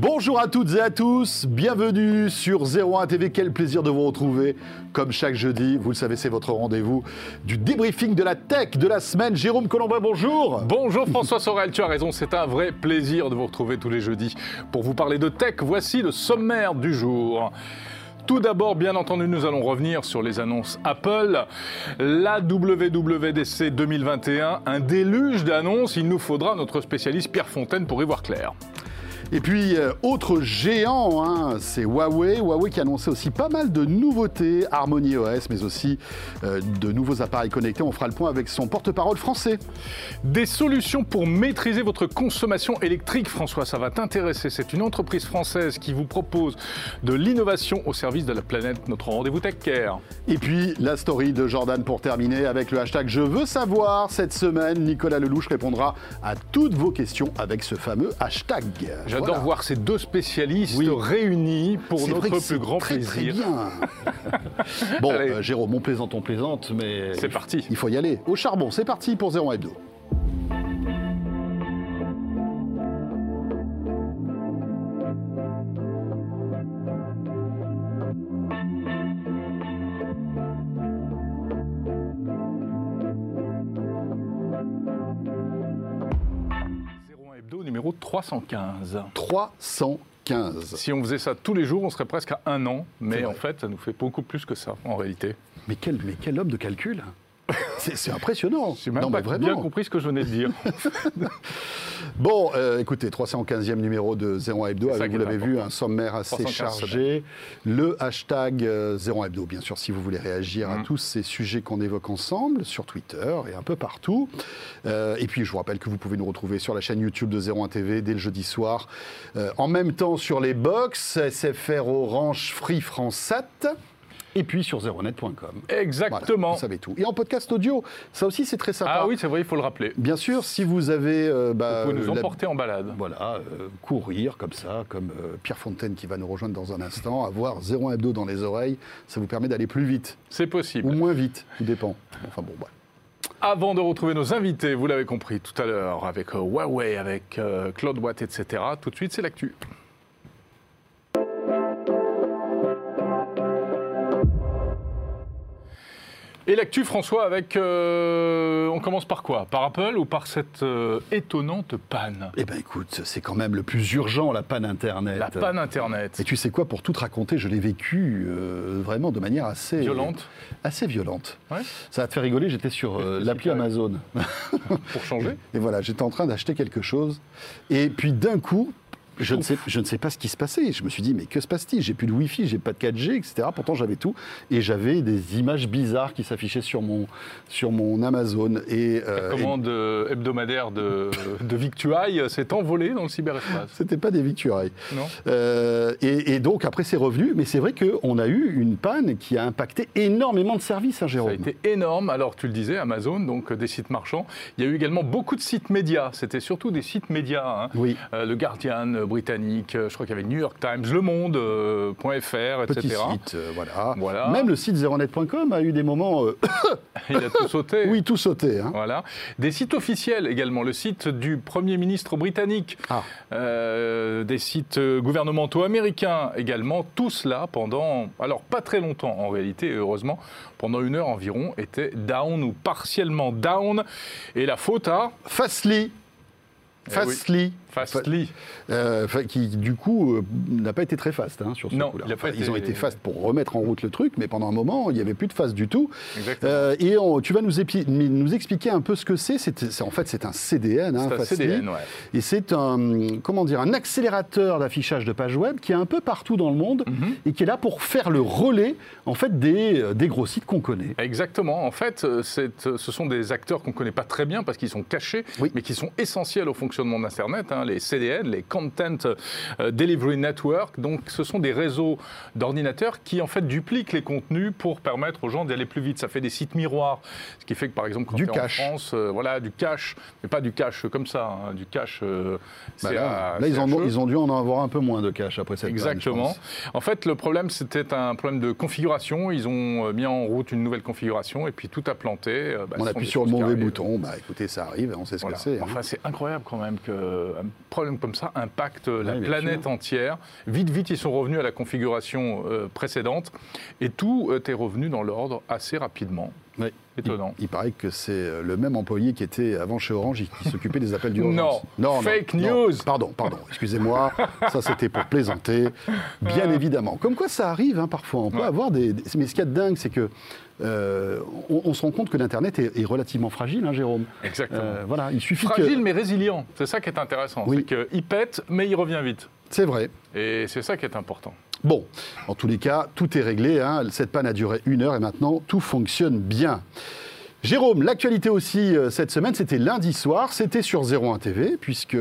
Bonjour à toutes et à tous, bienvenue sur 01 TV, quel plaisir de vous retrouver. Comme chaque jeudi, vous le savez, c'est votre rendez-vous du débriefing de la tech de la semaine. Jérôme Colombin, bonjour. Bonjour François Sorel, tu as raison, c'est un vrai plaisir de vous retrouver tous les jeudis pour vous parler de tech. Voici le sommaire du jour. Tout d'abord, bien entendu, nous allons revenir sur les annonces Apple. La WWDC 2021, un déluge d'annonces. Il nous faudra notre spécialiste Pierre Fontaine pour y voir clair. Et puis, euh, autre géant, hein, c'est Huawei. Huawei qui a annoncé aussi pas mal de nouveautés, Harmony OS, mais aussi euh, de nouveaux appareils connectés. On fera le point avec son porte-parole français. Des solutions pour maîtriser votre consommation électrique, François, ça va t'intéresser. C'est une entreprise française qui vous propose de l'innovation au service de la planète, notre rendez-vous Tech Care. Et puis, la story de Jordan pour terminer avec le hashtag Je veux savoir. Cette semaine, Nicolas Lelouch répondra à toutes vos questions avec ce fameux hashtag. J'adore Voilà. voir ces deux spécialistes Oui. réunis pour notre plus grand très, plaisir. Très bien. bon, euh, Jérôme, on plaisante, on plaisante, mais C'est parti. il faut y aller. Au charbon, c'est parti pour 01 Hebdo. 315. 315. Si on faisait ça tous les jours, on serait presque à un an, mais en fait, ça nous fait beaucoup plus que ça, en réalité. Mais quel, mais quel homme de calcul C'est impressionnant. J'ai même non, pas bien compris ce que je venais de dire. Bon, euh, écoutez, 315e numéro de 01 Hebdo, avec, vous l'avez vu, un sommaire assez 315 chargé. Le hashtag euh, 01 Hebdo, bien sûr, si vous voulez réagir à Mhm. tous ces sujets qu'on évoque ensemble, sur Twitter et un peu partout. Euh, et puis, je vous rappelle que vous pouvez nous retrouver sur la chaîne YouTube de 01 TV dès le jeudi soir. Euh, en même temps, sur les box, SFR Orange Free France 7. Et puis sur 0net.com. Voilà, Exactement. vous savez tout. Et en podcast audio, ça aussi c'est très sympa. ah oui, c'est vrai, il faut le rappeler. Bien sûr, si vous avez euh, bah, Vous pouvez nous la- emporter en balade. voilà, euh, courir comme ça, comme euh, Pierre Fontaine qui va nous rejoindre dans un instant, avoir 0 hebdo dans les oreilles, ça vous permet d'aller plus vite C'est possible. ou moins vite, tout dépend. Enfin bon, voilà. Avant de retrouver nos invités, vous l'avez compris tout à l'heure, avec Huawei, avec Claude Watt, etc. Tout de suite, c'est l'actu. Et l'actu, François, avec. euh, on commence par quoi? Par Apple ou par cette euh, étonnante panne? Eh ben écoute, c'est quand même le plus urgent, la panne Internet. La panne Internet. Et tu sais quoi, pour tout te raconter, je l'ai vécu euh, vraiment de manière assez Violente. Assez violente. Ouais. Ça va te faire rigoler, j'étais sur l'appli Amazon. Pour changer Et voilà, j'étais en train d'acheter quelque chose. Et puis d'un coup, je ne, sais, je ne sais pas ce qui se passait. Je me suis dit, mais que se passe-t-il? J'ai plus de Wi-Fi, j'ai pas de 4G, etc. Pourtant, j'avais tout. Et j'avais des images bizarres qui s'affichaient sur mon, sur mon Amazon. Et, La euh, et commande euh, hebdomadaire de, de Victuailles s'est envolée dans le cyberespace. c'était pas des victuailles. Non Euh, et, et donc, après, c'est revenu. Mais c'est vrai qu'on a eu une panne qui a impacté énormément de services, hein, Ça Jérôme. a été énorme. Alors, tu le disais, Amazon, donc euh, des sites marchands. Il y a eu également beaucoup de sites médias. C'était surtout des sites médias. hein. Oui. Euh, le Guardian euh, britannique, euh, je crois qu'il y avait New York Times, Le Monde, euh, etc. site, euh, voilà. Voilà. Même le site zeronet.com a eu des moments. Il a tout sauté. oui, tout sauté. hein. Voilà. Des sites officiels également. Le site du Premier ministre britannique, Ah. des sites gouvernementaux américains également. Tout cela pendant, alors pas très longtemps en réalité, heureusement, pendant une heure environ, était down ou partiellement down. Et la faute à Fastly. Eh oui. Fastly. Euh, qui du coup euh, n'a pas été très fast hein, sur ce Non, coup-là. il Ils ont été fast pour remettre en route le truc, mais pendant un moment, il n'y avait plus de fast du tout. Euh, et on- tu vas nous, épi- nous expliquer un peu ce que c'est. C'est c'est- en fait, c'est un CDN. hein, C'est un Fastly. CDN, ouais. Et c'est un, comment dire, un accélérateur d'affichage de pages web qui est un peu partout dans le monde Mhm. et qui est là pour faire le relais en fait, des, euh, des gros sites qu'on connaît. Exactement. En fait, c'est, ce sont des acteurs qu'on ne connaît pas très bien parce qu'ils sont cachés, Oui. mais qui sont essentiels au fonctionnement d'Internet. hein, les CDN, les Content euh, Delivery Network. Donc, ce sont des réseaux d'ordinateurs qui, en fait, dupliquent les contenus pour permettre aux gens d'aller plus vite. Ça fait des sites miroirs. Ce qui fait que, par exemple, quand Du es en cache. France, euh, voilà, du cache, mais pas du cache comme ça, hein, du cache. euh, Bah là, à- là, ils, en ont, CHE. ils ont dû en avoir un peu moins de cash après cette Exactement. En fait, le problème, c'était un problème de configuration. Ils ont euh, mis en route une nouvelle configuration et puis tout a planté. Bah, On appuie sur le mauvais bouton, bah écoutez, ça arrive, on sait ce Voilà. que c'est. hein. Enfin, c'est incroyable quand même. qu'un problème comme ça impacte la planète entière. Vite, vite, ils sont revenus à la configuration euh, précédente et tout est revenu dans l'ordre assez rapidement. Oui. Étonnant. Il, il paraît que c'est euh, le même employé qui était avant chez Orange et qui s'occupait des appels d'urgence. Non. Fake news. Pardon, pardon, excusez-moi. ça, c'était pour plaisanter, bien évidemment. Comme quoi, ça arrive hein, parfois. On peut Ouais. avoir des- Mais ce qu'il y a de dingue, c'est que euh, on, on se rend compte que l'Internet est, est relativement fragile, hein, Jérôme. Exactement. Euh, voilà, il suffit Fragile que. mais résilient, c'est ça qui est intéressant. Oui. C'est qu'il pète, mais il revient vite. C'est vrai. Et c'est ça qui est important. Bon, en tous les cas, tout est réglé. hein. Cette panne a duré une heure et maintenant tout fonctionne bien. Jérôme, l'actualité aussi euh, cette semaine, c'était lundi soir, c'était sur 01 TV, puisque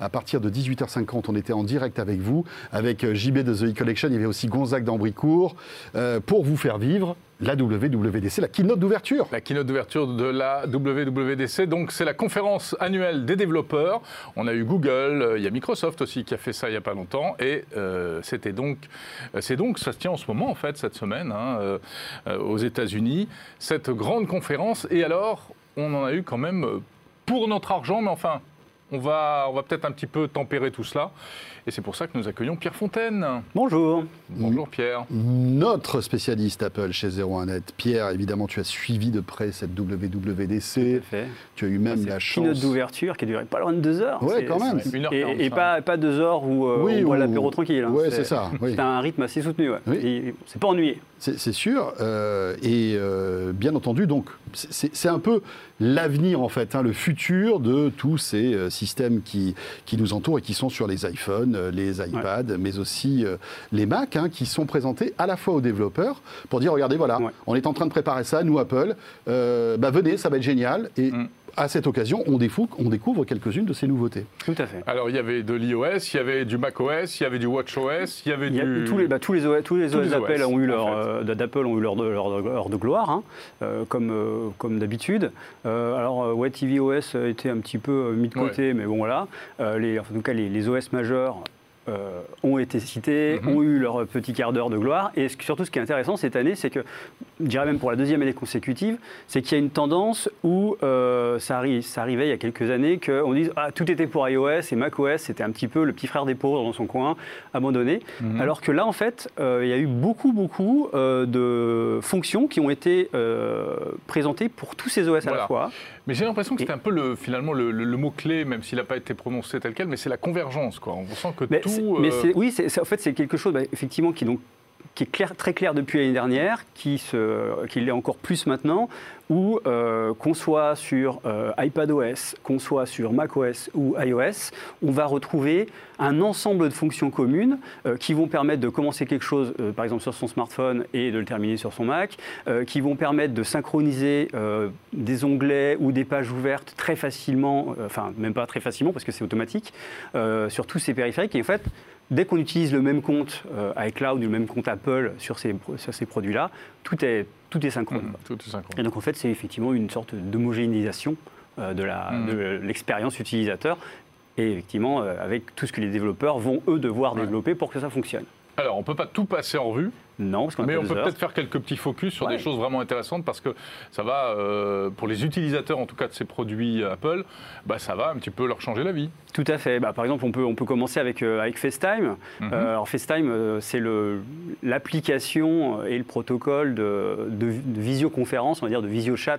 à partir de 18h50, on était en direct avec vous, avec JB de The E-Collection, il y avait aussi Gonzague d'Ambricourt, euh, pour vous faire vivre la WWDC, la keynote d'ouverture. La keynote d'ouverture de la WWDC, donc c'est la conférence annuelle des développeurs. On a eu Google, euh, il y a Microsoft aussi qui a fait ça il n'y a pas longtemps, et euh, c'était donc, euh, c'est donc, ça se tient en ce moment en fait cette semaine hein, aux États-Unis, cette grande conférence. Et alors, on en a eu quand même pour notre argent, mais enfin, on va peut-être un petit peu tempérer tout cela. Et c'est pour ça que nous accueillons Pierre Fontaine. Bonjour. Bonjour Pierre. Notre spécialiste Apple chez 01net, Pierre, évidemment, tu as suivi de près cette WWDC, fait. tu as eu même la une chance... keynote d'ouverture qui a duré pas loin de deux heures. Ouais, C'est- quand même. Une heure Et, et pas, pas deux heures où euh, Oui, on boit ou- l'apéro tranquille. hein. Ouais, c'est ça, oui. C'est un rythme assez soutenu. Ouais. Oui. C'est pas ennuyé. C'est sûr. euh, et euh, bien entendu, donc, c'est- un peu l'avenir, en fait, hein, le futur de tous ces euh, systèmes qui, qui nous entourent et qui sont sur les iPhones, les iPads, mais aussi les Mac, hein, qui sont présentés à la fois aux développeurs pour dire regardez, voilà, Ouais. on est en train de préparer ça, nous, Apple, bah, venez, ça va être génial. Et Mm. À cette occasion, on, découvre quelques-unes de ces nouveautés. Tout à fait. Alors il y avait de l'iOS, il y avait du macOS, il y avait du WatchOS, il y avait Il y a- du... tous, les, bah, tous les OS, tous les Tous OS les d'Apple OS, ont eu en leur, fait. euh, d'Apple ont eu leur, leur, leur de gloire, hein, euh, comme, euh, comme d'habitude. Euh, alors, euh, ouais, tvOS a été un petit peu euh, mis de côté, mais bon, voilà. Euh, les, en tout cas, les, les OS majeurs euh, ont été cités, Mhm. ont eu leur petit quart d'heure de gloire. Et ce- surtout, ce qui est intéressant cette année, c'est que, je dirais même pour la deuxième année consécutive, c'est qu'il y a une tendance où euh, ça, arrive, ça arrivait il y a quelques années qu'on dise ah, tout était pour iOS et macOS, c'était un petit peu le petit frère des pauvres dans son coin, abandonné. Mhm. Alors que là, en fait, euh, il y a eu beaucoup, beaucoup de fonctions qui ont été présentées pour tous ces OS à la fois. Mais j'ai l'impression que c'était un peu le, finalement le, le- le mot-clé, même s'il n'a pas été prononcé tel quel, mais c'est la convergence. Quoi. On sent que Mais, tout... c'est- mais euh, c'est- oui, c'est, c'est- en fait, c'est quelque chose, bah, effectivement, qui, donc, qui est clair, très clair depuis l'année dernière, qui, se, qui l'est encore plus maintenant, où euh, qu'on soit sur euh, iPadOS, qu'on soit sur macOS ou iOS, on va retrouver un ensemble de fonctions communes euh, qui vont permettre de commencer quelque chose, par exemple sur son smartphone, et de le terminer sur son Mac, qui vont permettre de synchroniser des onglets ou des pages ouvertes très facilement, enfin même pas très facilement parce que c'est automatique, sur tous ces périphériques. Et en fait, dès qu'on utilise le même compte iCloud ou le même compte Apple sur ces produits-là, tout est, tout est synchrone. mhm, tout est synchrone. Et donc en fait, c'est effectivement une sorte d'homogénéisation euh, de Mhm. de l'expérience utilisateur. Et effectivement, euh, avec tout ce que les développeurs vont, eux, devoir Ouais. développer pour que ça fonctionne. Alors, on ne peut pas tout passer en revue, Non, parce qu'on a mais on peut peut-être faire quelques petits focus sur Ouais. des choses vraiment intéressantes parce que ça va, euh, pour les utilisateurs en tout cas de ces produits Apple, bah, ça va un petit peu leur changer la vie. Tout à fait. Bah, par exemple, on peut, on peut commencer avec, euh, avec FaceTime. Euh, alors FaceTime, euh, c'est l'application et le protocole de, de- de visioconférence, on va dire de visiochat,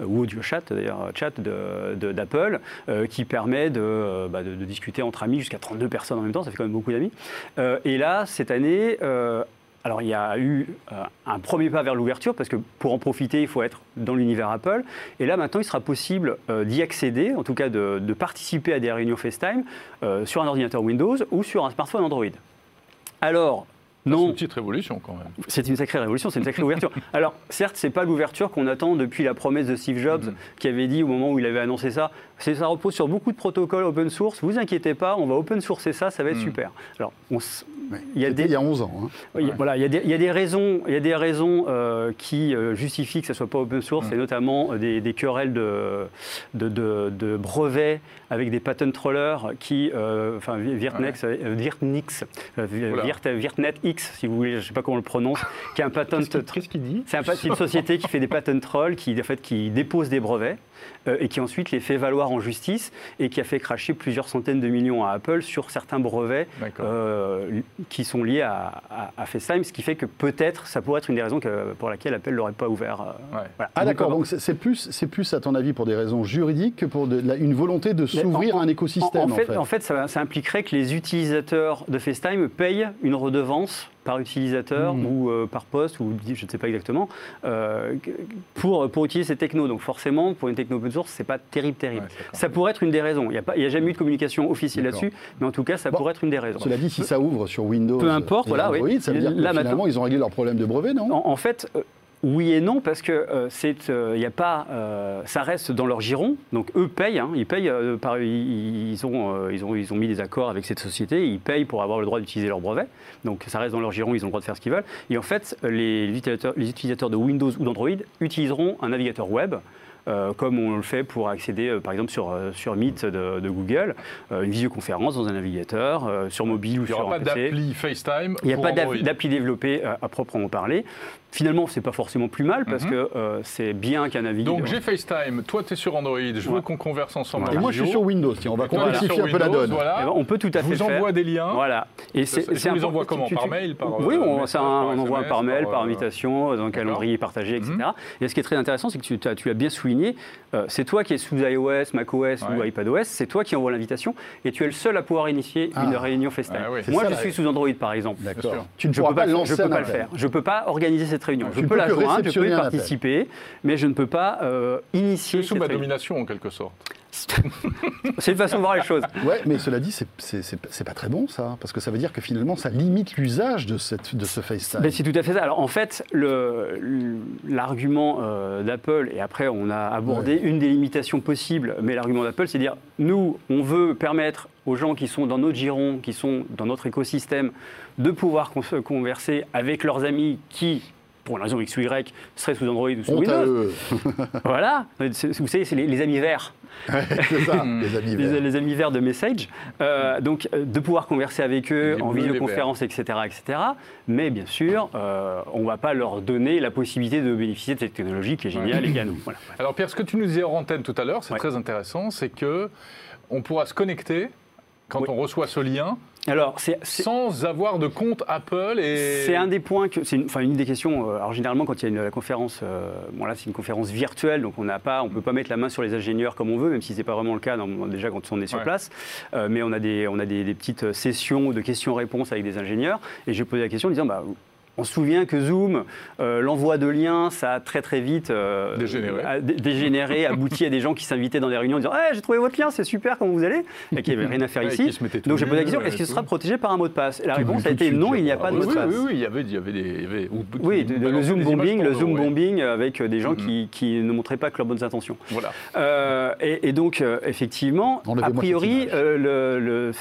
euh, ou audio chat d'ailleurs, chat de- d'Apple, euh, qui permet de, euh, bah, de- discuter entre amis jusqu'à 32 personnes en même temps, ça fait quand même beaucoup d'amis. Euh, et là, cette année, euh, alors il y a eu euh, un premier pas vers l'ouverture, parce que pour en profiter, il faut être dans l'univers Apple. Et là, maintenant, il sera possible euh, d'y accéder, en tout cas de, de participer à des réunions FaceTime euh, sur un ordinateur Windows ou sur un smartphone Android. Alors, C'est non, une petite révolution quand même. c'est une sacrée révolution, c'est une sacrée ouverture. Alors, certes, c'est pas l'ouverture qu'on attend depuis la promesse de Steve Jobs, Mhm. qui avait dit au moment où il avait annoncé ça, c'est ça repose sur beaucoup de protocoles open source. Vous inquiétez pas, on va open sourcer ça, ça va être Mhm. super. Alors, on il y a des, il y a 11 ans. hein. oui, voilà, il y, a des, il y a des raisons, il y a des raisons euh, qui euh, justifient que ça soit pas open source, Mm. et notamment euh, des, des querelles de, de, de- de brevets avec des patent trollers qui, euh, enfin, Virtnex, Virtnix, euh, Oula. Virt, Virtnet X, si vous voulez, je sais pas comment on le prononce, qui est un patent. Qu'est-ce qu'il dit? C'est un une société qui fait des patent trolls, qui, en fait, qui dépose des brevets euh, et qui ensuite les fait valoir en justice et qui a fait cracher plusieurs centaines de millions à Apple sur certains brevets euh, qui sont liés à, à- à FaceTime, ce qui fait que peut-être ça pourrait être une des raisons que- pour laquelle Apple l'aurait pas ouvert. euh, Ouais. voilà. Ah d'accord, Donc, c'est plus, c'est plus à ton avis pour des raisons juridiques que pour de la- une volonté de s'ouvrir à un écosystème en, en fait, fait. en fait, ça, ça impliquerait que les utilisateurs de FaceTime payent une redevance par utilisateur Mhm. ou euh, par poste, ou je ne sais pas exactement, euh, pour, pour utiliser ces technos. Donc forcément, pour une techno open source, c'est pas terrible, terrible. Ouais, ça pourrait être une des raisons. Il n'y a, a jamais eu de communication officielle là-dessus, mais en tout cas, ça Bon, pourrait être une des raisons. Cela dit, si ça ouvre sur Windows Peu importe, et voilà, oui. Android, ça veut dire que Là, finalement, maintenant- ils ont réglé leur problème de brevet, non? En, en fait, euh, oui et non, parce que euh, c'est, euh, y a pas, euh, ça reste dans leur giron. Donc eux payent, hein, ils payent. euh, par, ils, ils ont, ils ont, ils ont mis des accords avec cette société. Ils payent pour avoir le droit d'utiliser leur brevet. Donc ça reste dans leur giron. Ils ont le droit de faire ce qu'ils veulent. Et en fait, les utilisateurs, les utilisateurs de Windows ou d'Android utiliseront un navigateur web. comme on le fait pour accéder, par exemple, sur, sur Meet de, de Google, une visioconférence dans un navigateur, sur mobile ou Il n'y sur aura un pas PC. d'appli FaceTime. Il n'y a pas d'appli développée à proprement parler. Finalement, c'est pas forcément plus mal parce Mhm. que euh, c'est bien qu'un navigateur. Donc j'ai FaceTime, toi tu es sur Android, je veux Ouais. qu'on converse ensemble. Et moi, je suis sur Windows. Tiens, on va complexifier sur un peu la donne. Voilà. Eh ben, on peut tout à fait vous faire. envoie des liens. Voilà. Et Je vous les envoie comment tu- Par mail par, Oui, euh, on, ça, on envoie SMS, par mail, par, euh, invitation, dans un calendrier partagé, etc. Mhm. Et ce qui est très intéressant, c'est que tu, as- bien souligné, c'est toi qui es sous iOS, macOS ou iPadOS, c'est toi qui envoie l'invitation et tu es le seul à pouvoir initier Ah. une réunion FaceTime. Ah oui. C'est Moi, ça, je suis sous Android, par exemple. D'accord. Tu ne Je peux pas pas, lancer je peux un pas le faire. Je peux pas organiser cette réunion. Je peux la joindre, je peux y appel. participer, mais je ne peux pas euh, initier sous cette ma réunion. domination en quelque sorte. C'est une façon de voir les choses. Ouais, mais cela dit, c'est- pas très bon ça, parce que ça veut dire que finalement, ça limite l'usage de, cette- de ce FaceTime. Ben, c'est tout à fait ça. Alors en fait, l'argument euh, d'Apple, et après on a abordé une des limitations possibles, mais l'argument d'Apple, c'est de dire, nous, on veut permettre aux gens qui sont dans notre giron, qui sont dans notre écosystème, de pouvoir con- converser avec leurs amis qui, pour une raison X ou Y, seraient sous Android ou sous Honte à Windows. eux. Voilà, vous savez, c'est les, les amis verts. c'est ça, les amis verts. les amis verts de Message, Euh, donc euh, de pouvoir converser avec eux Les en visioconférence, etc., etc. Mais bien sûr, euh, on ne va pas leur donner la possibilité de bénéficier de cette technologie qui est géniale et qui est à nous. Voilà. Alors Pierre, ce que tu nous disais en antenne tout à l'heure, c'est Ouais. très intéressant, c'est que on pourra se connecter quand Oui. on reçoit ce lien Alors, c'est sans avoir de compte Apple et c'est un des points que c'est une, enfin, une des questions. euh, alors généralement, quand il y a une la conférence, euh, bon là c'est une conférence virtuelle, donc on n'a pas, on peut pas mettre la main sur les ingénieurs comme on veut, même si c'est pas vraiment le cas déjà quand on est sur Ouais. place. Euh, mais on a des, on a des, des petites sessions de questions-réponses avec des ingénieurs, et j'ai posé la question en disant bah on se souvient que Zoom, euh, l'envoi de liens, ça a très très vite euh, Dégénéré. a dégénéré, abouti à des gens qui s'invitaient dans des réunions en disant Eh, j'ai trouvé votre lien, c'est super, comment vous allez? Et qui n'avaient rien à faire Ouais, ici. Donc j'ai posé la question euh, est-ce que ce tout. sera protégé par un mot de passe? Et la Tout réponse a été non, il n'y a pas de oui, mot de passe. oui, oui, il y avait, il y avait des, y avait- Oui, de- le zoom bombing, le zoom bombing avec des gens Mhm. qui, qui ne montraient pas que leurs bonnes intentions. Voilà. Euh, et, et donc, euh, effectivement, a priori, euh, le, le-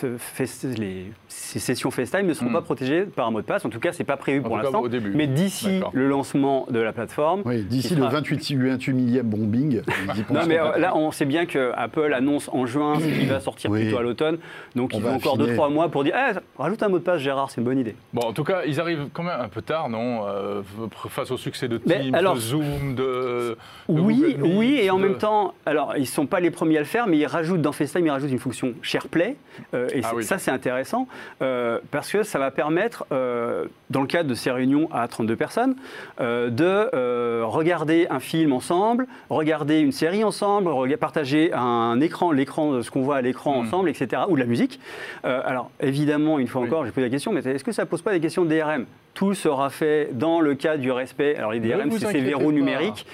les, ces sessions FaceTime ne seront Mhm. pas protégées par un mot de passe. En tout cas, c'est pas prévu En pour l'instant. au début. Mais d'ici le lancement de la plateforme, Oui, d'ici le sera- 28, 28 millième bombing, non, mais euh, là, on sait bien que Apple annonce en juin ce qui va sortir Oui. plutôt à l'automne. Donc, On ils ont encore affiner. 2-3 mois pour dire Eh, rajoute un mot de passe, Gérard, c'est une bonne idée. Bon, en tout cas, ils arrivent quand même un peu tard, non euh, Face au succès de Teams, alors- de Zoom, de. de Oui, Google Meet, oui, et en de- même temps, alors ils ne sont pas les premiers à le faire, mais ils rajoutent dans FaceTime, ils rajoutent une fonction SharePlay, euh, et Ah oui. ça c'est intéressant, euh, parce que ça va permettre, euh, dans le cadre de ces réunions à 32 personnes, euh, de regarder un film ensemble, regarder une série ensemble, partager un écran, l'écran, de ce qu'on voit à l'écran Mm. ensemble, etc., ou de la musique. Alors évidemment, une fois Oui. encore, j'ai posé la question, mais est-ce que ça pose pas des questions de DRM Tout sera fait dans le cadre du respect. Alors les Ne DRM, c'est ces verrous numériques.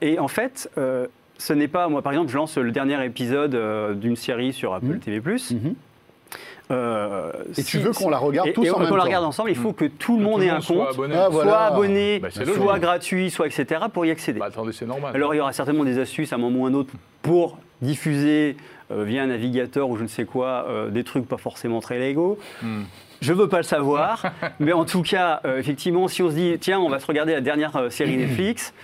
Et en fait, ce n'est pas, moi par exemple, je lance le dernier épisode euh, d'une série sur Apple Mhm. TV+. Mhm. Euh, Et si- tu veux qu'on la regarde et- tous et en qu'on même la temps regarde ensemble, il faut que tout le monde tout ait un soit compte, abonné. Ah, voilà. soit abonné, Bah, soit logique. gratuit, soit etc. pour y accéder. Bah, attendez, c'est normal. Alors il y aura certainement des astuces à un moment ou à un autre pour diffuser euh, via un navigateur ou je ne sais quoi euh, des trucs pas forcément très légaux. Je veux pas le savoir, mais en tout cas, euh, effectivement, si on se dit tiens, on va se regarder la dernière euh, série Netflix,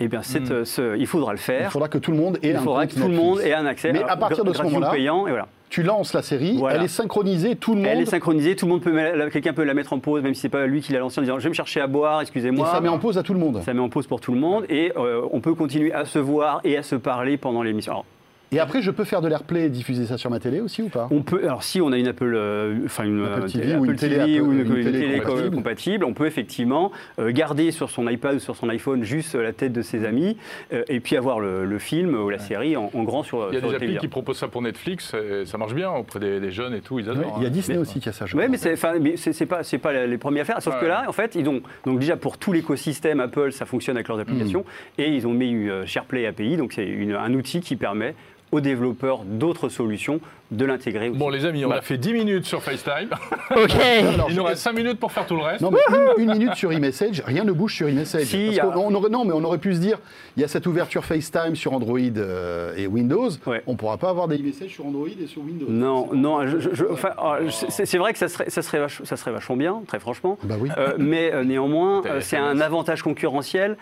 eh bien, cette, euh, ce- il faudra le Il faire. faudra que tout le monde ait Il un faudra que tout le monde ait un accès. Mais à partir de ce moment-là, payant, et voilà. Tu lances la série, Voilà. elle est synchronisée, tout le monde. Elle est synchronisée, tout le monde peut, quelqu'un peut la mettre en pause, même si c'est pas lui qui l'a lancée en disant je vais me chercher à boire, et excusez-moi. ça met en pause à tout le monde. Ça met en pause pour tout le monde et euh, on peut continuer à se voir et à se parler pendant l'émission. Et après, je peux faire de l'airplay et diffuser ça sur ma télé aussi ou pas? On peut, alors si on a une Apple, euh, enfin une Apple euh, TV ou une télé Apple- ou une, une une télé télé co- compatible. compatible, on peut effectivement euh, garder sur son iPad ou sur son iPhone juste la tête de ses amis euh, et puis avoir le, le film ou la série en, en grand sur, Il y a sur des applis qui proposent ça pour Netflix, et ça marche bien auprès des, des jeunes et tout, ils Ouais, adorent. Il y a hein. Disney Mais- aussi qui a ça, je Oui, mais c'est pas c'est pas les premiers à faire. Sauf Ouais. que là, en fait, ils ont donc déjà pour tout l'écosystème Apple, ça fonctionne avec leurs applications Hmm. et ils ont mis SharePlay API, donc c'est un outil qui permet aux développeurs d'autres solutions de l'intégrer. Bon, les amis, on Bah. a fait 10 minutes sur FaceTime. ok. Alors, Il nous reste 5 minutes pour faire tout le reste. Non, mais une, une minute sur iMessage, rien ne bouge sur iMessage. Si, Parce y a- qu'on- on aurait, non, mais on aurait pu se dire, il y a cette ouverture FaceTime sur Android euh, et Windows. Ouais. On ne pourra pas avoir des iMessage sur Android et sur Windows. Non, non, je- je- je- enfin, euh, c'est vrai que ça serait, ça, serait vach- ça serait vachement bien, très franchement. Bah oui. Euh, mais euh, néanmoins, c'est un avantage concurrentiel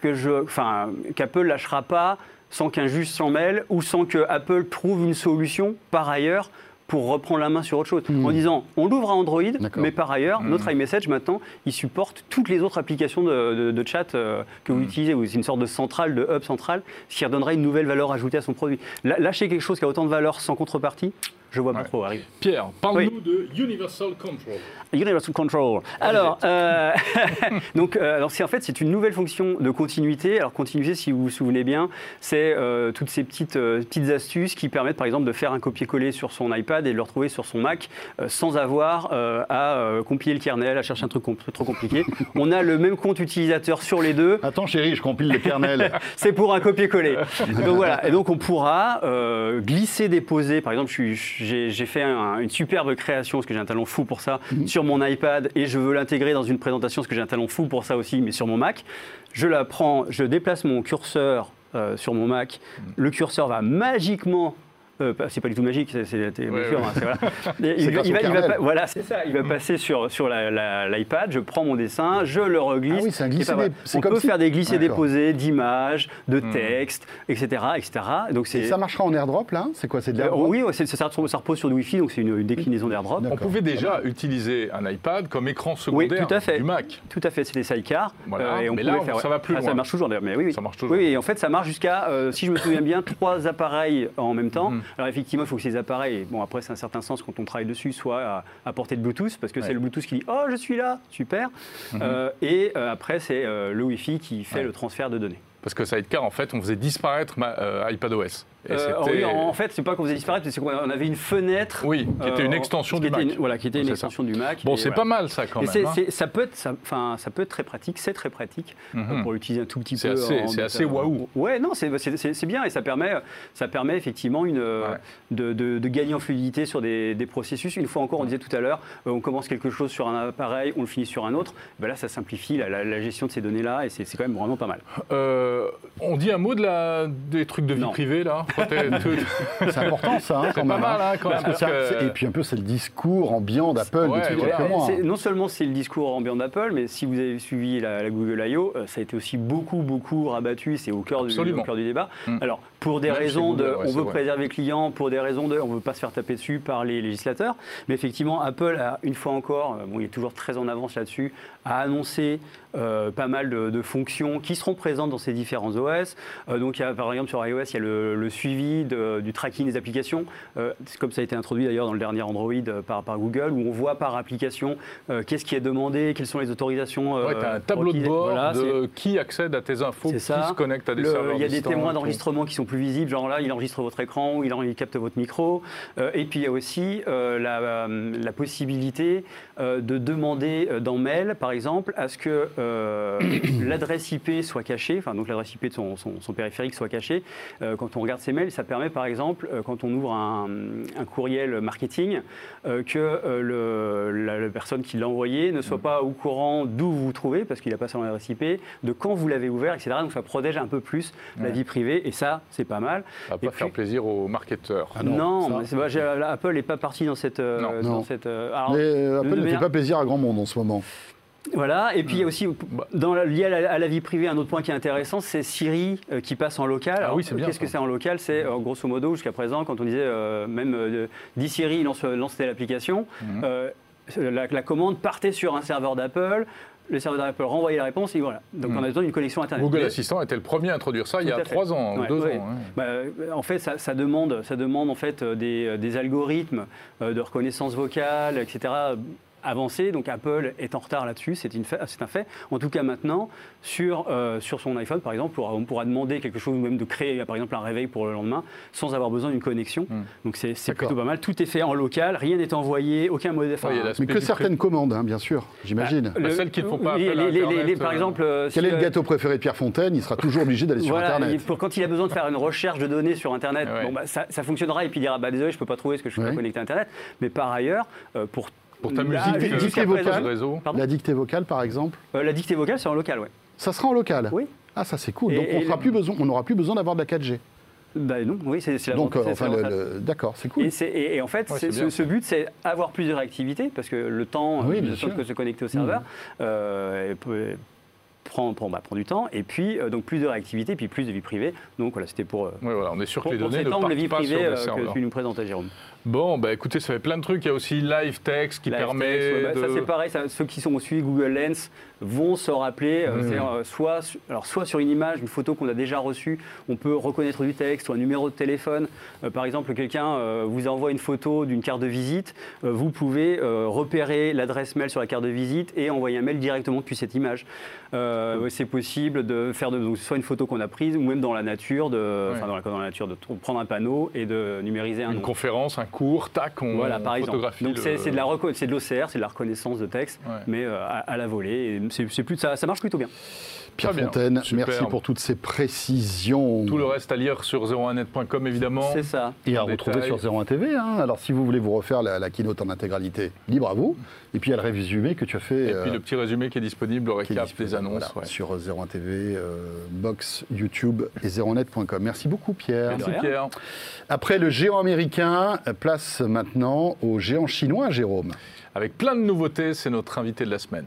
que je, enfin, qu'Apple lâchera pas sans qu'un juge s'en mêle ou sans que Apple trouve une solution par ailleurs pour reprendre la main sur autre chose. En disant, on l'ouvre à Android, mais par ailleurs, Hmm. notre iMessage maintenant, il supporte toutes les autres applications de, de- de chat euh, que vous utilisez. ou C'est une sorte de centrale, de hub central, ce qui redonnerait une nouvelle valeur ajoutée à son produit. Lâcher quelque chose qui a autant de valeur sans contrepartie, je vois pas Ouais. trop arriver. Pierre, parle-nous de Universal Control. Universal Control. Alors, euh, donc, euh, alors c'est en fait c'est une nouvelle fonction de continuité. Alors continuité, si vous vous souvenez bien, c'est euh, toutes ces petites euh, petites astuces qui permettent par exemple de faire un copier-coller sur son iPad et de le retrouver sur son Mac euh, sans avoir euh, à euh, compiler le kernel, à chercher un truc trop compliqué. On a le même compte utilisateur sur les deux. Attends, chérie, je compile le kernel. C'est pour un copier-coller. donc voilà. Et donc on pourra euh, glisser, déposer. Par exemple, je suis- j'ai fait un- une superbe création, parce que j'ai un talent fou pour ça, sur mon iPad et je veux l'intégrer dans une présentation, parce que j'ai un talent fou pour ça aussi, mais sur mon Mac. Je la prends, je déplace mon curseur euh, sur mon Mac. Le curseur va magiquement euh, c'est pas du tout magique, c'est Ouais, sûr, ouais. hein, voilà. C'est il, va, il va kernel. pas- voilà, c'est ça. Il va passer sur, sur la- la- l'iPad, je prends mon dessin, je le reglisse. Ah oui, c'est un et c'est On comme peut si- faire des D'accord. déposés d'images, de textes, etc., etc. Donc c'est Et ça marchera en airdrop, là? C'est quoi C'est de euh, oui, ouais, ça, ça repose sur du Wi-Fi, donc c'est une, une déclinaison d'AirDrop. On pouvait déjà utiliser un iPad comme écran Oui, secondaire tout à fait. du Mac. Tout à fait, c'est des sidecars. Voilà, et on mais pouvait là, faire, ça va plus Ah, loin. Ça marche toujours d'ailleurs, mais oui, oui. Ça marche toujours. Oui, et en fait, ça marche jusqu'à, euh, si je me souviens bien, trois appareils en même temps. Mhm. Alors effectivement, il faut que ces appareils, bon après, c'est un certain sens quand on travaille dessus, soient à, à portée de Bluetooth, parce que Ouais. c'est le Bluetooth qui dit Oh, je suis là, super. Euh, et euh, après, c'est euh, le Wi-Fi qui fait Ouais. le transfert de données. Parce que Sidecar, en fait, on faisait disparaître ma, euh, iPadOS. Euh, oui, en fait, c'est pas qu'on faisait disparaître, c'est qu'on avait une fenêtre. Oui, qui était une euh, extension du Mac. une- voilà, qui était une ça. extension du Mac. Bon, c'est voilà. pas mal ça quand Et même. hein. ça, peut être, ça, enfin, ça peut être très pratique, c'est très pratique Mhm. pour l'utiliser un tout petit peu. c'est assez waouh. Ouais, non, c'est- bien et ça permet, ça permet effectivement une, euh, Ouais. de, de- de gagner en fluidité sur des, des processus. Une fois encore, on disait tout à l'heure, on commence quelque chose sur un appareil, on le finit sur un autre. Ben là, ça simplifie la, la- la gestion de ces données-là et c'est quand même vraiment pas mal. Euh, on dit un mot de la, des trucs de vie Non. privée là? C'est important, ça, hein, quand pas même. mal, hein, quand Parce même, que ça- parce que- c'est- Et puis un peu, c'est le discours ambiant d'Apple Ouais, depuis quelques mois. Hein. Non seulement c'est le discours ambiant d'Apple, mais si vous avez suivi la, la Google I.O., euh, ça a été aussi beaucoup, beaucoup rabattu. C'est au cœur, du, au cœur du débat. Mm. Alors, pour des Même raisons de. Ouais, on veut vrai. préserver le client, pour des raisons de. On ne veut pas se faire taper dessus par les législateurs. Mais effectivement, Apple a, une fois encore, euh, bon, il est toujours très en avance là-dessus, a annoncé euh, pas mal de, de fonctions qui seront présentes dans ces différents OS. Euh, donc, il y a, par exemple, sur iOS, il y a le, le suivi de- du tracking des applications. Euh, c'est comme ça a été introduit d'ailleurs dans le dernier Android par, par Google, où on voit par application qu'est-ce qui est demandé, quelles sont les autorisations. Ouais, t'as un tableau de bord Voilà, de qui accède à tes infos, qui se connecte à des le- serveurs il y a des témoins d'enregistrement qui sont plus visibles, genre là, il enregistre votre écran ou il, en- il capte votre micro. Euh, et puis il y a aussi euh, la, euh, la possibilité de demander dans mail, par exemple, à ce que l'adresse IP soit cachée, enfin donc l'adresse IP de son, son- son périphérique soit cachée. Quand on regarde ses mails, ça permet par exemple, quand on ouvre un, un courriel marketing, que le, la- la personne qui l'a envoyé ne soit pas au courant d'où vous vous trouvez, parce qu'il a pas son adresse IP, de quand vous l'avez ouvert, etc. Donc ça protège un peu plus la vie privée, et ça, c'est pas mal. Ça va Et pas faire plaisir aux marketeurs. Ah non, non, ça- mais c'est pas- j'ai- là, Apple n'est pas parti dans cette. euh, Non. dans Non. cette euh, alors, Mais euh, Apple ne fait pas plaisir à grand monde en ce moment. Voilà, et puis il y a aussi, Bah. dans la- lié à la, à la vie privée, un autre point qui est intéressant, c'est Siri euh, qui passe en local. Ah Alors, oui, c'est bien, Qu'est-ce que c'est en local? C'est euh, grosso modo, jusqu'à présent, quand on disait euh, même euh, dis Siri, lance, lance telle application, euh, la, la commande partait sur un serveur d'Apple, le serveur d'Apple renvoyait la réponse, et voilà. Donc Mhm. on a besoin d'une connexion Internet. Google Mais- Assistant était le premier à introduire ça il y a trois ans ou deux ouais. ans. hein. Bah, euh, en fait, ça, ça demande, ça demande en fait euh, des, des algorithmes euh, de reconnaissance vocale, etc. avancés. Donc Apple est en retard là-dessus, c'est une fait- c'est un fait. En tout cas maintenant, sur, euh, sur son iPhone, par exemple, on pourra demander quelque chose, ou même de créer, par exemple, un réveil pour le lendemain, sans avoir besoin d'une connexion. Hmm. Donc c'est plutôt pas mal. Tout est fait en local, rien n'est envoyé, aucun modèle. Mais que certaines commandes, hein, bien sûr, j'imagine. Bah, celles qui ne font pas les- appel à les- les- Internet, les- Par euh, exemple, euh, Quel si, est le gâteau préféré de Pierre Fontaine? Il sera toujours obligé d'aller sur Voilà, Internet. pour quand il a besoin de faire une recherche de données sur Internet, Ouais. bon, bah, ça, ça fonctionnera et puis il dira bah, désolé, je peux pas trouver ce que je suis Ouais. pas connecté à Internet. Mais par ailleurs, euh, pour Pour ta la- musique, dictée euh, vocale. réseau. La dictée vocale, par exemple, Euh, la dictée vocale, c'est en local, ouais. ça sera en local. Oui. Ah, ça c'est cool. Et- Donc on et sera le- plus besoin, on n'aura plus besoin d'avoir de la 4G. Bah non, oui, c'est la Donc, euh, enfin, la d'accord, c'est cool. Et, c'est- et- et en fait, Ouais, ce, ce but, c'est avoir plusieurs activités, parce que le temps, Oui, le temps de se connecter au serveur euh, peut- prend, prend, bah, prend du temps, et puis euh, donc plus de réactivité, puis plus de vie privée. Donc voilà, c'était pour, euh, Oui, voilà, on est sûr que les données ne partent vie pas privée sur euh, le que tu nous présentais, Jérôme. Bon, bah écoutez, ça fait plein de trucs. Il y a aussi Live Text qui permet ouais, bah, de... Ça c'est pareil, ça- ceux qui sont au suivi Google Lens vont se rappeler, Mmh. c'est-à-dire, euh, soit, alors, soit sur une image, une photo qu'on a déjà reçue, on peut reconnaître du texte ou un numéro de téléphone. Euh, par exemple, quelqu'un euh, vous envoie une photo d'une carte de visite, vous pouvez repérer l'adresse mail sur la carte de visite et envoyer un mail directement depuis cette image. Mmh. ouais, C'est possible de faire de, donc, soit une photo qu'on a prise ou même dans la nature, de, Ouais. dans, la, dans la nature, de prendre un panneau et de numériser un Une nom. conférence, un cours, tac, on Voilà, par exemple. photographie Donc le- c'est de la reco- c'est de l'OCR, c'est de la reconnaissance de texte, Ouais. mais euh, à, à la volée. Et c'est- c'est plus ça, ça marche plutôt bien. Pierre Fontaine, super. merci pour toutes ces précisions. Tout le reste à lire sur 01net.com évidemment. C'est ça. Et à retrouver sur 01 TV. hein. Alors, si vous voulez vous refaire la, la keynote en intégralité, libre à vous. Et puis, il y a le résumé que tu as fait Et euh, puis le petit résumé qui est disponible, le récap des annonces. voilà, ouais. sur 01 TV, euh, Box, YouTube et 01net.com. Merci beaucoup, Pierre. Merci. Pierre. Après le géant américain, place maintenant au géant chinois, Jérôme. Avec plein de nouveautés, c'est notre invité de la semaine.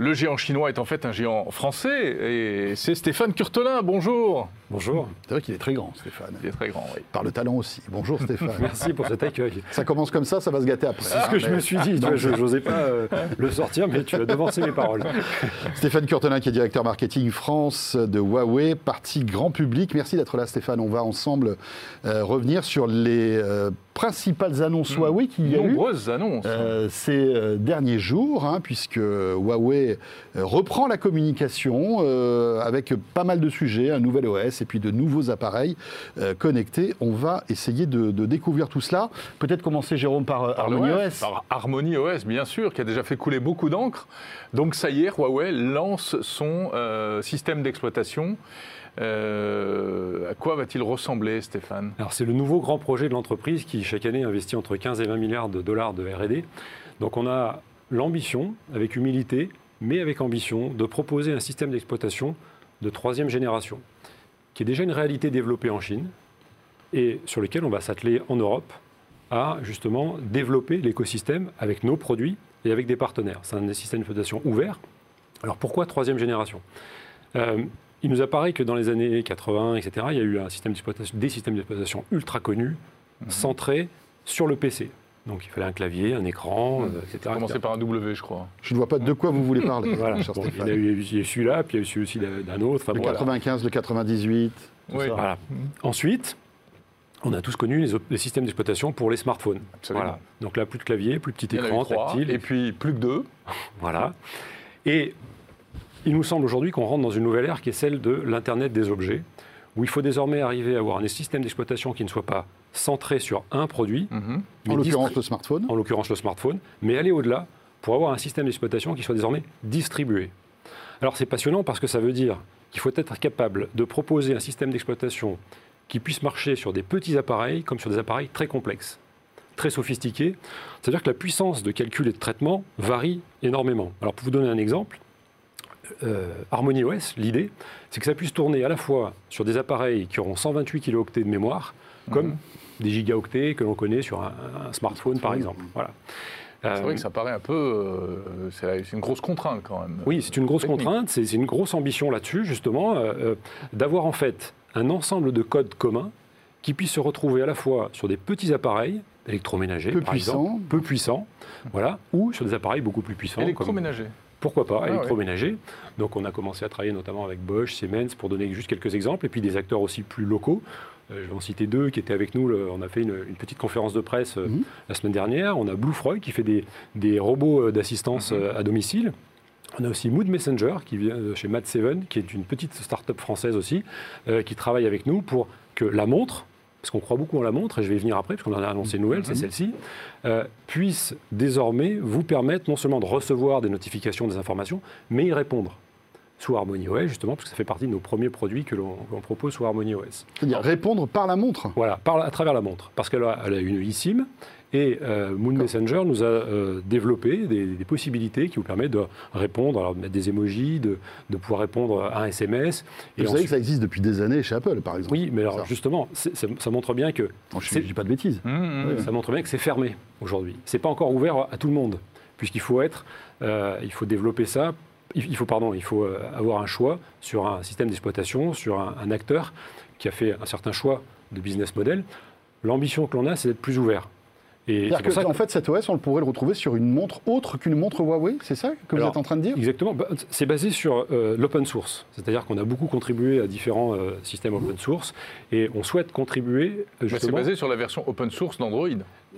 Le géant chinois est en fait un géant français et c'est Stéphane Curtelin. Bonjour. Bonjour, C'est vrai qu'il est très grand, Stéphane. Il est très grand, oui. Par le talent aussi. Bonjour, Stéphane. merci pour cet accueil. ça commence comme ça, ça va se gâter après. C'est ce que je me suis dit, je n'osais pas euh, le sortir, mais tu as devancé mes paroles. Stéphane Curtelin, qui est directeur marketing France de Huawei, partie grand public. Merci d'être là, Stéphane. On va ensemble euh, revenir sur les euh, principales annonces Huawei qu'il y a eu. Nombreuses annonces. ces derniers jours, hein, puisque Huawei reprend la communication avec pas mal de sujets, un nouvel OS et puis de nouveaux appareils euh, connectés. On va essayer de, de découvrir tout cela. Peut-être commencer, Jérôme, par, euh, Par Harmony l'OS, OS. Par Harmony OS, bien sûr, qui a déjà fait couler beaucoup d'encre. Donc ça y est, Huawei lance son euh, système d'exploitation. Euh, à quoi va-t-il ressembler, Stéphane? Alors, c'est le nouveau grand projet de l'entreprise qui, chaque année, investit entre 15 et 20 milliards de dollars de RD. Donc, on a l'ambition, avec humilité, mais avec ambition, de proposer un système d'exploitation de troisième génération, qui est déjà une réalité développée en Chine et sur lequel on va s'atteler en Europe à justement développer l'écosystème avec nos produits et avec des partenaires. C'est un système d'exploitation ouvert. Alors pourquoi troisième génération? Euh, Il nous apparaît que dans les années 80, etc., il y a eu un système d'exploitation, des systèmes d'exploitation ultra connus, centrés sur le PC. Donc il fallait un clavier, un écran, euh, etc. Commencer etc. par un W, je crois. Je ne vois pas de quoi vous voulez parler, Voilà. cher Bon, il y a eu, celui-là, puis il y a eu celui aussi d'un autre. Enfin, Le bon, voilà. 95, le 98. tout Oui. ça. Voilà. Ensuite, on a tous connu les, systèmes d'exploitation pour les smartphones. Absolument. Voilà. Donc là, plus de clavier, plus de petit écran, trois, tactile. et puis plus que deux. Voilà. Et il nous semble aujourd'hui qu'on rentre dans une nouvelle ère qui est celle de l'Internet des objets, où il faut désormais arriver à avoir un système d'exploitation qui ne soit pas centré sur un produit, Mhm. En l'occurrence, le smartphone. en l'occurrence le smartphone, mais aller au-delà pour avoir un système d'exploitation qui soit désormais distribué. Alors c'est passionnant parce que ça veut dire qu'il faut être capable de proposer un système d'exploitation qui puisse marcher sur des petits appareils comme sur des appareils très complexes, très sophistiqués. C'est-à-dire que la puissance de calcul et de traitement varie énormément. Alors pour vous donner un exemple, euh, Harmony OS, l'idée, c'est que ça puisse tourner à la fois sur des appareils qui auront 128 kilooctets de mémoire, comme Mhm. Des gigaoctets que l'on connaît sur un, un smartphone, par exemple. Voilà. C'est Euh, vrai que ça paraît un peu. euh, c'est une grosse contrainte quand même. Oui, c'est une grosse Technique. contrainte, c'est une grosse ambition là-dessus, justement, euh, euh, d'avoir en fait un ensemble de codes communs qui puissent se retrouver à la fois sur des petits appareils électroménagers, Peu par exemple, peu puissants, voilà, ou sur des appareils beaucoup plus puissants. comme- Électroménager. pourquoi pas, Ah ouais. électroménager. Donc on a commencé à travailler notamment avec Bosch, Siemens, pour donner juste quelques exemples, et puis des acteurs aussi plus locaux. Euh, je vais en citer deux qui étaient avec nous. le- on a fait une, une petite conférence de presse euh, Mhm. la semaine dernière. On a Blue Freud qui fait des, des robots euh, d'assistance Mhm. à domicile. On a aussi Mood Messenger qui vient de chez Mad Seven, qui est une petite start-up française aussi, euh, qui travaille avec nous pour que la montre, parce qu'on croit beaucoup en la montre, et je vais y venir après, parce qu'on en a annoncé une nouvelle, c'est Mhm. celle-ci, euh, puisse désormais vous permettre non seulement de recevoir des notifications, des informations, mais y répondre sous Harmony OS, justement, parce que ça fait partie de nos premiers produits que l'on propose sous Harmony OS. C'est-à-dire répondre par la montre. Voilà, par, à travers la montre, parce qu'elle a, elle a une eSIM, et euh, Moon Messenger nous a euh, développé des, des possibilités qui vous permettent de répondre, alors de mettre des emojis, de, de pouvoir répondre à un SMS. Vous savez que ça existe depuis des années chez Apple, par exemple. Oui, mais alors Ça. justement, ça, ça montre bien que Non, je ne dis pas de bêtises. Mmh, mmh. ça montre bien que c'est fermé aujourd'hui. C'est pas encore ouvert à tout le monde, puisqu'il faut être, euh, il faut développer ça. Il faut, pardon, il faut euh, avoir un choix sur un système d'exploitation, sur un, un acteur qui a fait un certain choix de business model. L'ambition que l'on a, c'est d'être plus ouvert. Et c'est C'est-à-dire pour ça que, en fait, cet OS, on le pourrait le retrouver sur une montre autre qu'une montre Huawei, c'est ça que vous êtes en train de dire? Exactement. Bah, C'est basé sur euh, l'open source. C'est-à-dire qu'on a beaucoup contribué à différents euh, systèmes open source et on souhaite contribuer euh, Mais c'est justement. basé sur la version open source d'Android.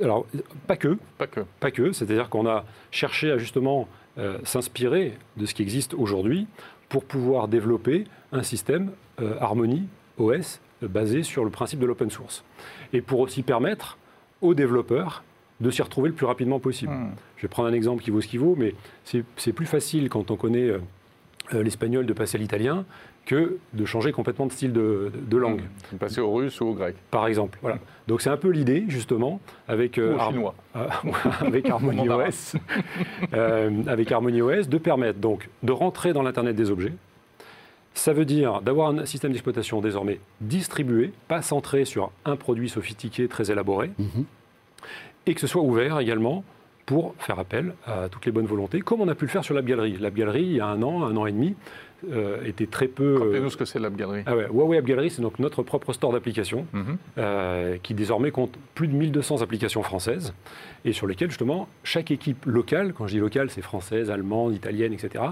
Alors, pas que, Pas que. pas que. C'est-à-dire qu'on a cherché à justement euh, s'inspirer de ce qui existe aujourd'hui pour pouvoir développer un système euh, Harmony OS basé sur le principe de l'open source. Et pour aussi permettre aux développeurs de s'y retrouver le plus rapidement possible. Mmh. Je vais prendre un exemple qui vaut ce qui vaut, mais c'est plus facile quand on connaît euh, l'espagnol de passer à l'italien que de changer complètement de style de, de- de langue, Mmh. Passer au russe ou au grec. par exemple. Voilà. Donc c'est un peu l'idée, justement, avec, euh, ou au chinois. euh, avec Harmony. OS, euh, avec Harmony OS, de permettre donc de rentrer dans l'Internet des objets. Ça veut dire d'avoir un système d'exploitation désormais distribué, pas centré sur un produit sophistiqué, très élaboré, Mhm. et que ce soit ouvert également pour faire appel à toutes les bonnes volontés, comme on a pu le faire sur Lab Gallery. Lab Gallery, il y a un an, un an et demi, euh, était très peu... euh, Rappelez-nous ce que c'est l'App Gallery. ah ouais, Huawei App Gallery, c'est donc notre propre store d'applications Mhm. euh, qui désormais compte plus de 1200 applications françaises et sur lesquelles justement chaque équipe locale, quand je dis locale, c'est française, allemande, italienne, etc.,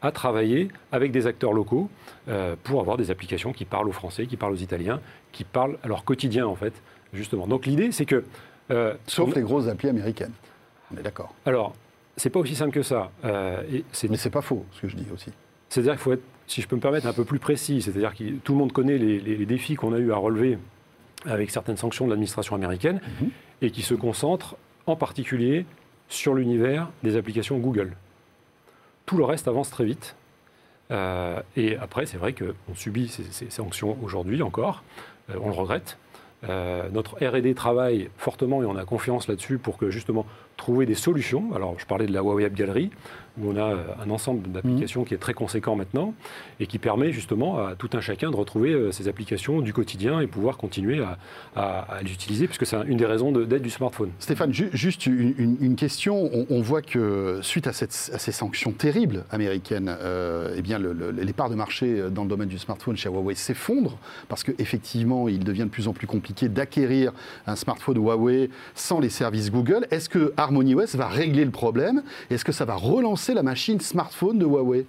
a travaillé avec des acteurs locaux euh, pour avoir des applications qui parlent aux Français, qui parlent aux Italiens, qui parlent à leur quotidien en fait, justement. Donc l'idée, c'est que... euh, Sauf on- les grosses applis américaines. On est d'accord. Alors, c'est pas aussi simple que ça. Euh, et c'est Mais c'est pas faux, ce que je dis aussi. c'est-à-dire qu'il faut être, si je peux me permettre, un peu plus précis. C'est-à-dire que tout le monde connaît les, les- les défis qu'on a eu à relever avec certaines sanctions de l'administration américaine Mhm. et qui se concentrent en particulier sur l'univers des applications Google. Tout le reste avance très vite. Euh, et après, c'est vrai qu'on subit ces, ces sanctions aujourd'hui encore. Euh, on le regrette. Euh, notre R&D travaille fortement et on a confiance là-dessus pour que justement trouver des solutions. Alors, je parlais de la Huawei App Gallery, où on a euh, un ensemble d'applications qui est très conséquent maintenant et qui permet justement à tout un chacun de retrouver euh, ces applications du quotidien et pouvoir continuer à, à- à les utiliser, puisque c'est une des raisons d'être du smartphone. Stéphane, ju- juste une, une- une question. On, on voit que suite à, cette- à ces sanctions terribles américaines, euh, eh bien le- le- les parts de marché dans le domaine du smartphone chez Huawei s'effondrent parce qu'effectivement, il devient de plus en plus compliqué d'acquérir un smartphone Huawei sans les services Google. Est-ce que Harmony OS va régler le problème Est-ce que ça va relancer la machine smartphone de Huawei?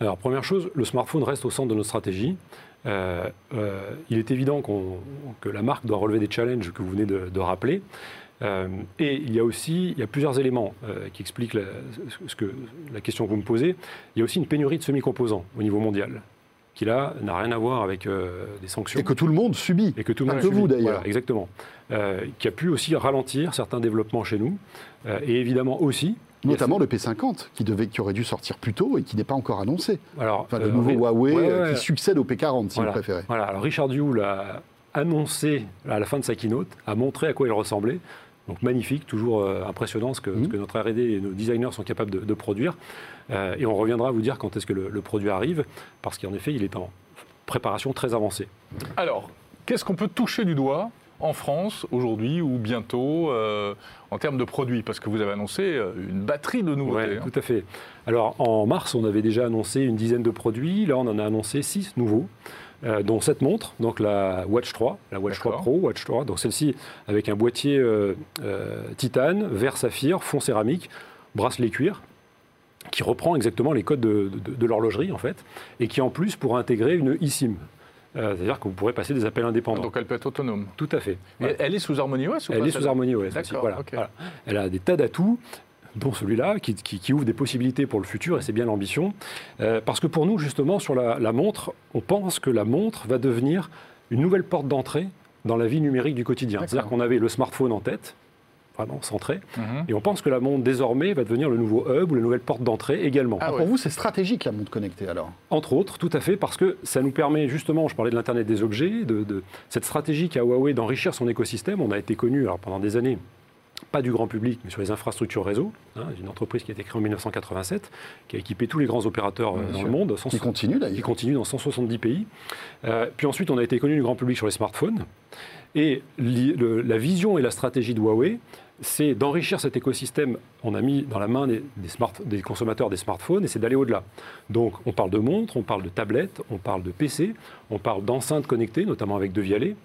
Alors, première chose, le smartphone reste au centre de notre stratégie. Euh, euh, il est évident que la marque doit relever des challenges que vous venez de, rappeler. Euh, et il y a aussi il y a plusieurs éléments euh, qui expliquent ce que, la question que vous me posez. Il y a aussi une pénurie de semi-composants au niveau mondial, qui là n'a rien à voir avec euh, des sanctions. Et que tout le monde subit. Et que tout le monde que vous, d'ailleurs. Voilà, exactement. Euh, qui a pu aussi ralentir certains développements chez nous. Euh, et évidemment aussi Notamment le P50, qui, devait, qui aurait dû sortir plus tôt et qui n'est pas encore annoncé. Alors, Enfin, le nouveau. Huawei Ouais, ouais. qui succède au P40, si Voilà. vous préférez. Voilà, alors Richard Yule a annoncé à la fin de sa keynote, a montré à quoi il ressemblait. Donc magnifique, toujours impressionnant ce que, ce que notre R&D et nos designers sont capables de, de produire. Euh, et on reviendra vous dire quand est-ce que le, le produit arrive, parce qu'en effet, il est en préparation très avancée. Alors, qu'est-ce qu'on peut toucher du doigt en France aujourd'hui ou bientôt euh, en termes de produits? Parce que vous avez annoncé euh, une batterie de nouveautés. Ouais, hein. tout à fait. Alors en mars, on avait déjà annoncé une dizaine de produits. Là, on en a annoncé six nouveaux. euh, dont cette montre, donc la Watch 3, la Watch 3 D'accord. Pro, Watch 3, donc celle-ci avec un boîtier euh, titane, verre saphir, fond céramique, bracelet cuir, qui reprend exactement les codes de, de- de l'horlogerie en fait, et qui en plus pourra intégrer une eSIM, Euh, c'est-à-dire que vous pourrez passer des appels indépendants. Donc elle peut être autonome. Tout à fait. Elle est sous Harmony OS ou Elle pas, est sous Harmony OS aussi. D'accord, Voilà, ok. voilà. Elle a des tas d'atouts, dont celui-là, qui, qui- qui ouvre des possibilités pour le futur, et c'est bien l'ambition. Euh, parce que pour nous, justement, sur la, la montre, on pense que la montre va devenir une nouvelle porte d'entrée dans la vie numérique du quotidien. C'est-à-dire qu'on avait le smartphone en tête, vraiment centré, Mhm. et on pense que la montre, désormais, va devenir le nouveau hub ou la nouvelle porte d'entrée également. Ah Ah, ouais. Pour vous, c'est stratégique la montre connectée alors Entre autres, tout à fait, parce que ça nous permet justement, je parlais de l'Internet des objets, de, de cette stratégie qu'a Huawei d'enrichir son écosystème. On a été connu alors, pendant des années, pas du grand public, mais sur les infrastructures réseau, hein, une entreprise qui a été créée en 1987, qui a équipé tous les grands opérateurs euh, Bien dans sûr. le monde, Qui continue qui d'ailleurs. continue dans 170 pays. Euh, puis ensuite, on a été connu du grand public sur les smartphones. Et li- le- la vision et la stratégie de Huawei, c'est d'enrichir cet écosystème. On a mis dans la main des, des smart- des consommateurs des smartphones et c'est d'aller au-delà. Donc, on parle de montres, on parle de tablettes, on parle de PC, on parle d'enceintes connectées, notamment avec Devialet,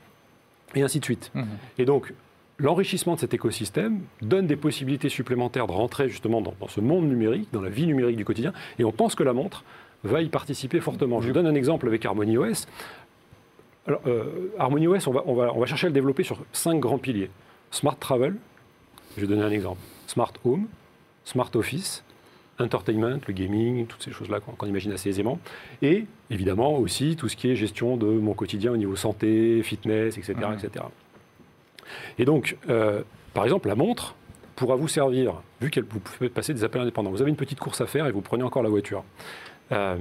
et ainsi de suite. Mhm. Et donc, l'enrichissement de cet écosystème donne des possibilités supplémentaires de rentrer justement dans, dans ce monde numérique, dans la vie numérique du quotidien. Et on pense que la montre va y participer fortement. Je vous donne un exemple avec Harmony OS. Alors, euh, Harmony OS, on va, on, va, on va chercher à le développer sur cinq grands piliers. Smart Travel, je vais donner un exemple. Smart Home, Smart Office, Entertainment, le gaming, toutes ces choses-là qu'on imagine assez aisément. Et évidemment aussi tout ce qui est gestion de mon quotidien au niveau santé, fitness, etc. Mhm. etc. Et donc, euh, par exemple, la montre pourra vous servir, vu qu'elle vous pouvez passer des appels indépendants. Vous avez une petite course à faire et vous prenez encore la voiture. Euh,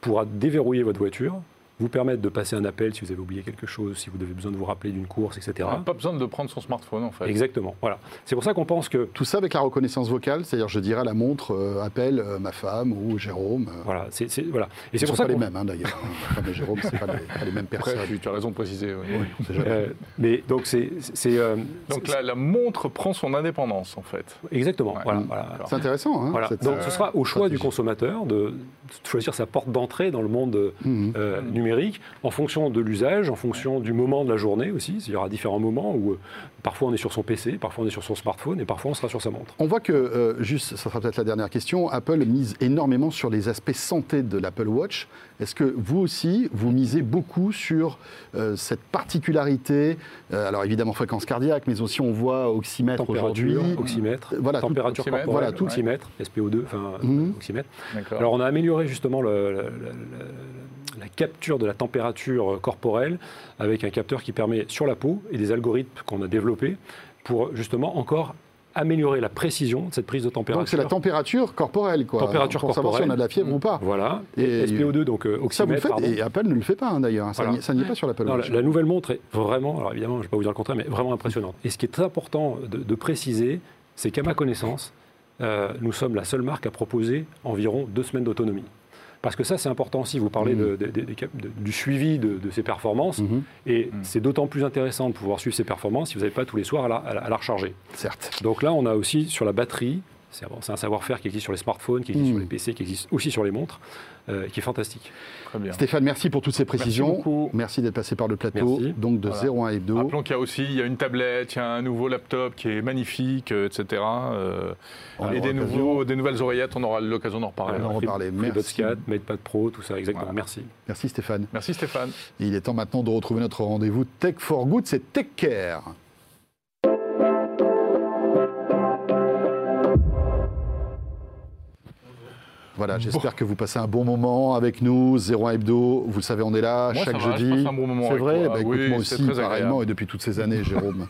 pourra déverrouiller votre voiture, vous permettre de passer un appel si vous avez oublié quelque chose, si vous avez besoin de vous rappeler d'une course, etc. Pas besoin de prendre son smartphone en fait. Exactement. Voilà. C'est pour ça qu'on pense que Tout ça avec la reconnaissance vocale, c'est-à-dire je dirais à la montre euh, appelle euh, ma femme ou Jérôme. euh, voilà, c'est c'est- voilà. Et Ils c'est sont pour ça pas les mêmes hein, d'ailleurs. Ma femme et Jérôme, c'est pas, les- pas les mêmes personnes. tu, tu as raison de préciser. oui. On sait jamais. Euh, mais donc c'est c'est euh, Donc la, la montre prend son indépendance en fait. exactement. Ouais. Voilà. C'est intéressant. Hein, Voilà. cette- Donc ce sera au choix du consommateur de choisir sa porte d'entrée dans le monde Mhm. euh, Mhm. En fonction de l'usage, en fonction du moment de la journée aussi. Il y aura différents moments où euh, parfois on est sur son PC, parfois on est sur son smartphone et parfois on sera sur sa montre. On voit que, euh, juste, ça sera peut-être la dernière question, Apple mise énormément sur les aspects santé de l'Apple Watch. Est-ce que vous aussi, vous misez beaucoup sur euh, cette particularité euh, Alors évidemment fréquence cardiaque, mais aussi on voit oxymètre aujourd'hui. Température, oxymètre, Euh, voilà, tout- température oxymètre, corporelle, voilà, tout. oxymètre, SPO2, enfin Mhm. oxymètre. Alors on a amélioré justement le- le- le- le- la capture de la température corporelle avec un capteur qui permet sur la peau et des algorithmes qu'on a développés pour justement encore améliorer la précision de cette prise de température. Donc c'est la température corporelle, quoi. Température pour savoir si corporelle. on a de la fièvre ou pas. Voilà. Et- Et SPO2, donc euh, Ça, vous le oxymètre, faites, et Apple ne le fait pas hein, d'ailleurs. Ça Voilà. n'y- Ça n'y est pas sur l'Apple Watch. la, la nouvelle montre est vraiment, alors évidemment, je ne vais pas vous dire le contraire, mais vraiment impressionnante. Et ce qui est très important de, de préciser, c'est qu'à ma connaissance, euh, nous sommes la seule marque à proposer environ deux semaines d'autonomie. Parce que ça, c'est important aussi. Vous parlez de- de- de- des cap- de- du suivi de, de ses performances. Mhm, Et Mhm. c'est d'autant plus intéressant de pouvoir suivre ses performances si vous n'avez pas tous les soirs à la, à la- à la recharger. certes. Donc là, on a aussi sur la batterie, c'est un savoir-faire qui existe sur les smartphones, qui existe sur les PC, qui existe aussi sur les montres, euh, qui est fantastique. Très bien. Stéphane, merci pour toutes ces précisions. beaucoup. Merci d'être passé par le plateau. Merci. Donc de Voilà. 0 à hebdo. Rappelons qu'il y a aussi il y a une tablette, il y a un nouveau laptop qui est magnifique, euh, etc. euh, et aura des, l'occasion. nouveaux, des nouvelles oreillettes, on aura l'occasion d'en reparler. on en reparler. Merci. 4, MatePad Pro, tout ça, exactement. Voilà. Merci. Merci Stéphane. Merci Stéphane. Et il est temps maintenant de retrouver notre rendez-vous Tech for Good, c'est Tech Care. Voilà, j'espère que vous passez un bon moment avec nous. 01 Hebdo, vous le savez, on est là Moi, chaque je jeudi. bon c'est vrai? Bah, écoute, Oui, moi c'est aussi, pareillement, et depuis toutes ces années, Jérôme.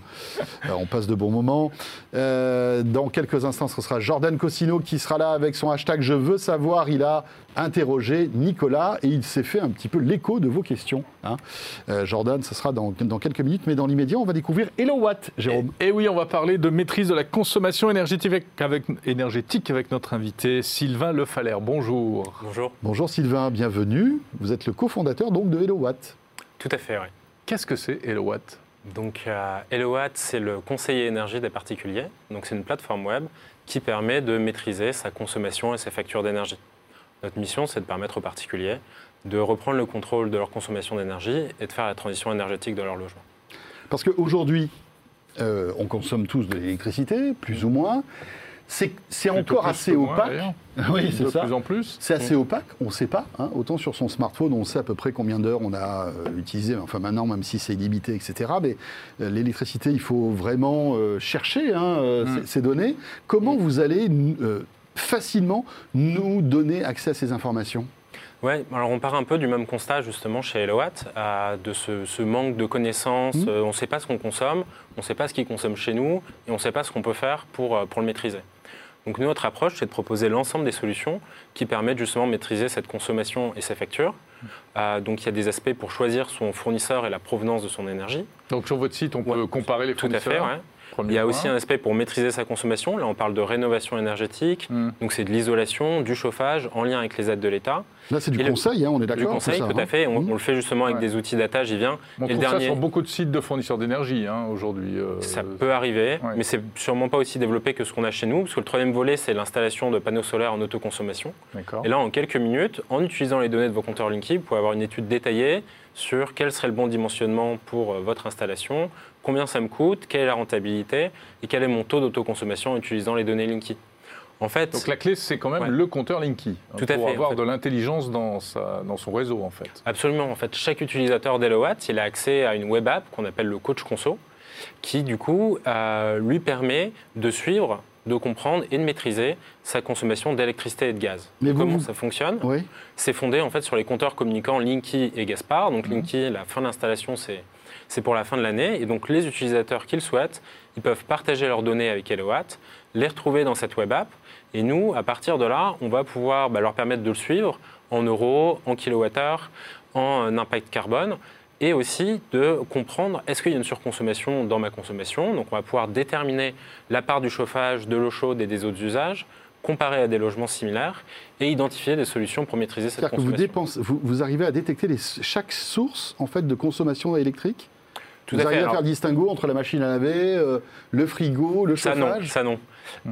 Euh, on passe de bons moments. Euh, dans quelques instants, ce sera Jordan Cosino qui sera là avec son hashtag Je veux savoir. Il a interrogé Nicolas et il s'est fait un petit peu l'écho de vos questions. hein. Euh, Jordan, ce sera dans, dans quelques minutes, mais dans l'immédiat, on va découvrir Hello Watt, Jérôme. Et oui, on va parler de maîtrise de la consommation énergétique avec, avec- énergétique avec notre invité Sylvain Le Bonjour. Bonjour. Bonjour Sylvain, bienvenue. Vous êtes le cofondateur donc de Hello Watt. Tout à fait, oui. Qu'est-ce que c'est Hellowatt Donc, euh, HelloWatt, c'est le conseiller énergie des particuliers. Donc, c'est une plateforme web qui permet de maîtriser sa consommation et ses factures d'énergie. Notre mission, c'est de permettre aux particuliers de reprendre le contrôle de leur consommation d'énergie et de faire la transition énergétique de leur logement. Parce qu'aujourd'hui, euh, on consomme tous de l'électricité, plus ou moins. C'est encore assez moins, opaque. Oui, De c'est ça. plus en plus. C'est assez opaque, on ne sait pas. hein. Autant sur son smartphone, on sait à peu près combien d'heures on a euh, utilisé. Enfin, maintenant, même si c'est illimité, etc. Mais euh, l'électricité, il faut vraiment euh, chercher hein, euh, Mm. ces, ces données. Comment vous allez euh, facilement nous donner accès à ces informations? Ouais, alors on part un peu du même constat justement chez euh, de ce, ce manque de connaissances. Euh, on ne sait pas ce qu'on consomme, on ne sait pas ce qu'ils consomment chez nous et on ne sait pas ce qu'on peut faire pour, euh, pour le maîtriser. Donc nous, notre approche, c'est de proposer l'ensemble des solutions qui permettent justement de maîtriser cette consommation et ses factures. Euh, donc il y a des aspects pour choisir son fournisseur et la provenance de son énergie. Donc sur votre site, on peut Ouais, comparer les Tout à fournisseurs. fait, ouais. Il y a point. aussi un aspect pour maîtriser sa consommation. Là, on parle de rénovation énergétique. Hmm. Donc c'est de l'isolation, du chauffage en lien avec les aides de l'État. Là, c'est du Et le- conseil, hein, on est Du d'accord conseil, c'est ça, tout à hein fait. On, Mhm. on le fait justement avec Ouais. des outils data, j'y viens. On et le trouve ça dernier- sur beaucoup de sites de fournisseurs d'énergie hein, aujourd'hui. euh, Ça peut arriver, ouais. mais c'est sûrement pas aussi développé que ce qu'on a chez nous, parce que le troisième volet, c'est l'installation de panneaux solaires en autoconsommation. D'accord. Et là, en quelques minutes, en utilisant les données de vos compteurs Linky, vous pouvez avoir une étude détaillée sur quel serait le bon dimensionnement pour euh, votre installation, combien ça me coûte, quelle est la rentabilité et quel est mon taux d'autoconsommation en utilisant les données Linky. En fait, Donc la clé, c'est quand même Ouais. le compteur Linky. hein, Tout à pour fait, avoir en fait. de l'intelligence dans, sa- dans son réseau, en fait. Absolument. En fait, chaque utilisateur d'HelloWatt, il a accès à une web app qu'on appelle le Coach Conso, qui du coup euh, lui permet de suivre, de comprendre et de maîtriser sa consommation d'électricité et de gaz. Mais vous- Comment vous- ça fonctionne Oui. C'est fondé en fait sur les compteurs communicants Linky et Gaspard. Donc Linky, la fin d'installation, c'est c'est pour la fin de l'année. Et donc les utilisateurs qui le souhaitent, ils peuvent partager leurs données avec HelloWatt, les retrouver dans cette web app. Et nous, à partir de là, on va pouvoir bah, leur permettre de le suivre en euros, en kilowattheures, en euh, impact carbone. Et aussi de comprendre est-ce qu'il y a une surconsommation dans ma consommation? Donc on va pouvoir déterminer la part du chauffage, de l'eau chaude et des autres usages, comparer à des logements similaires et identifier des solutions pour maîtriser cette C'est-à-dire que vous, consommation. dépensez, vous, vous arrivez à détecter les- chaque source en fait, de consommation électrique? Tout Vous à fait. à Alors, faire le distinguo entre la machine à laver, euh, le frigo, le ça non, chauffage ça non.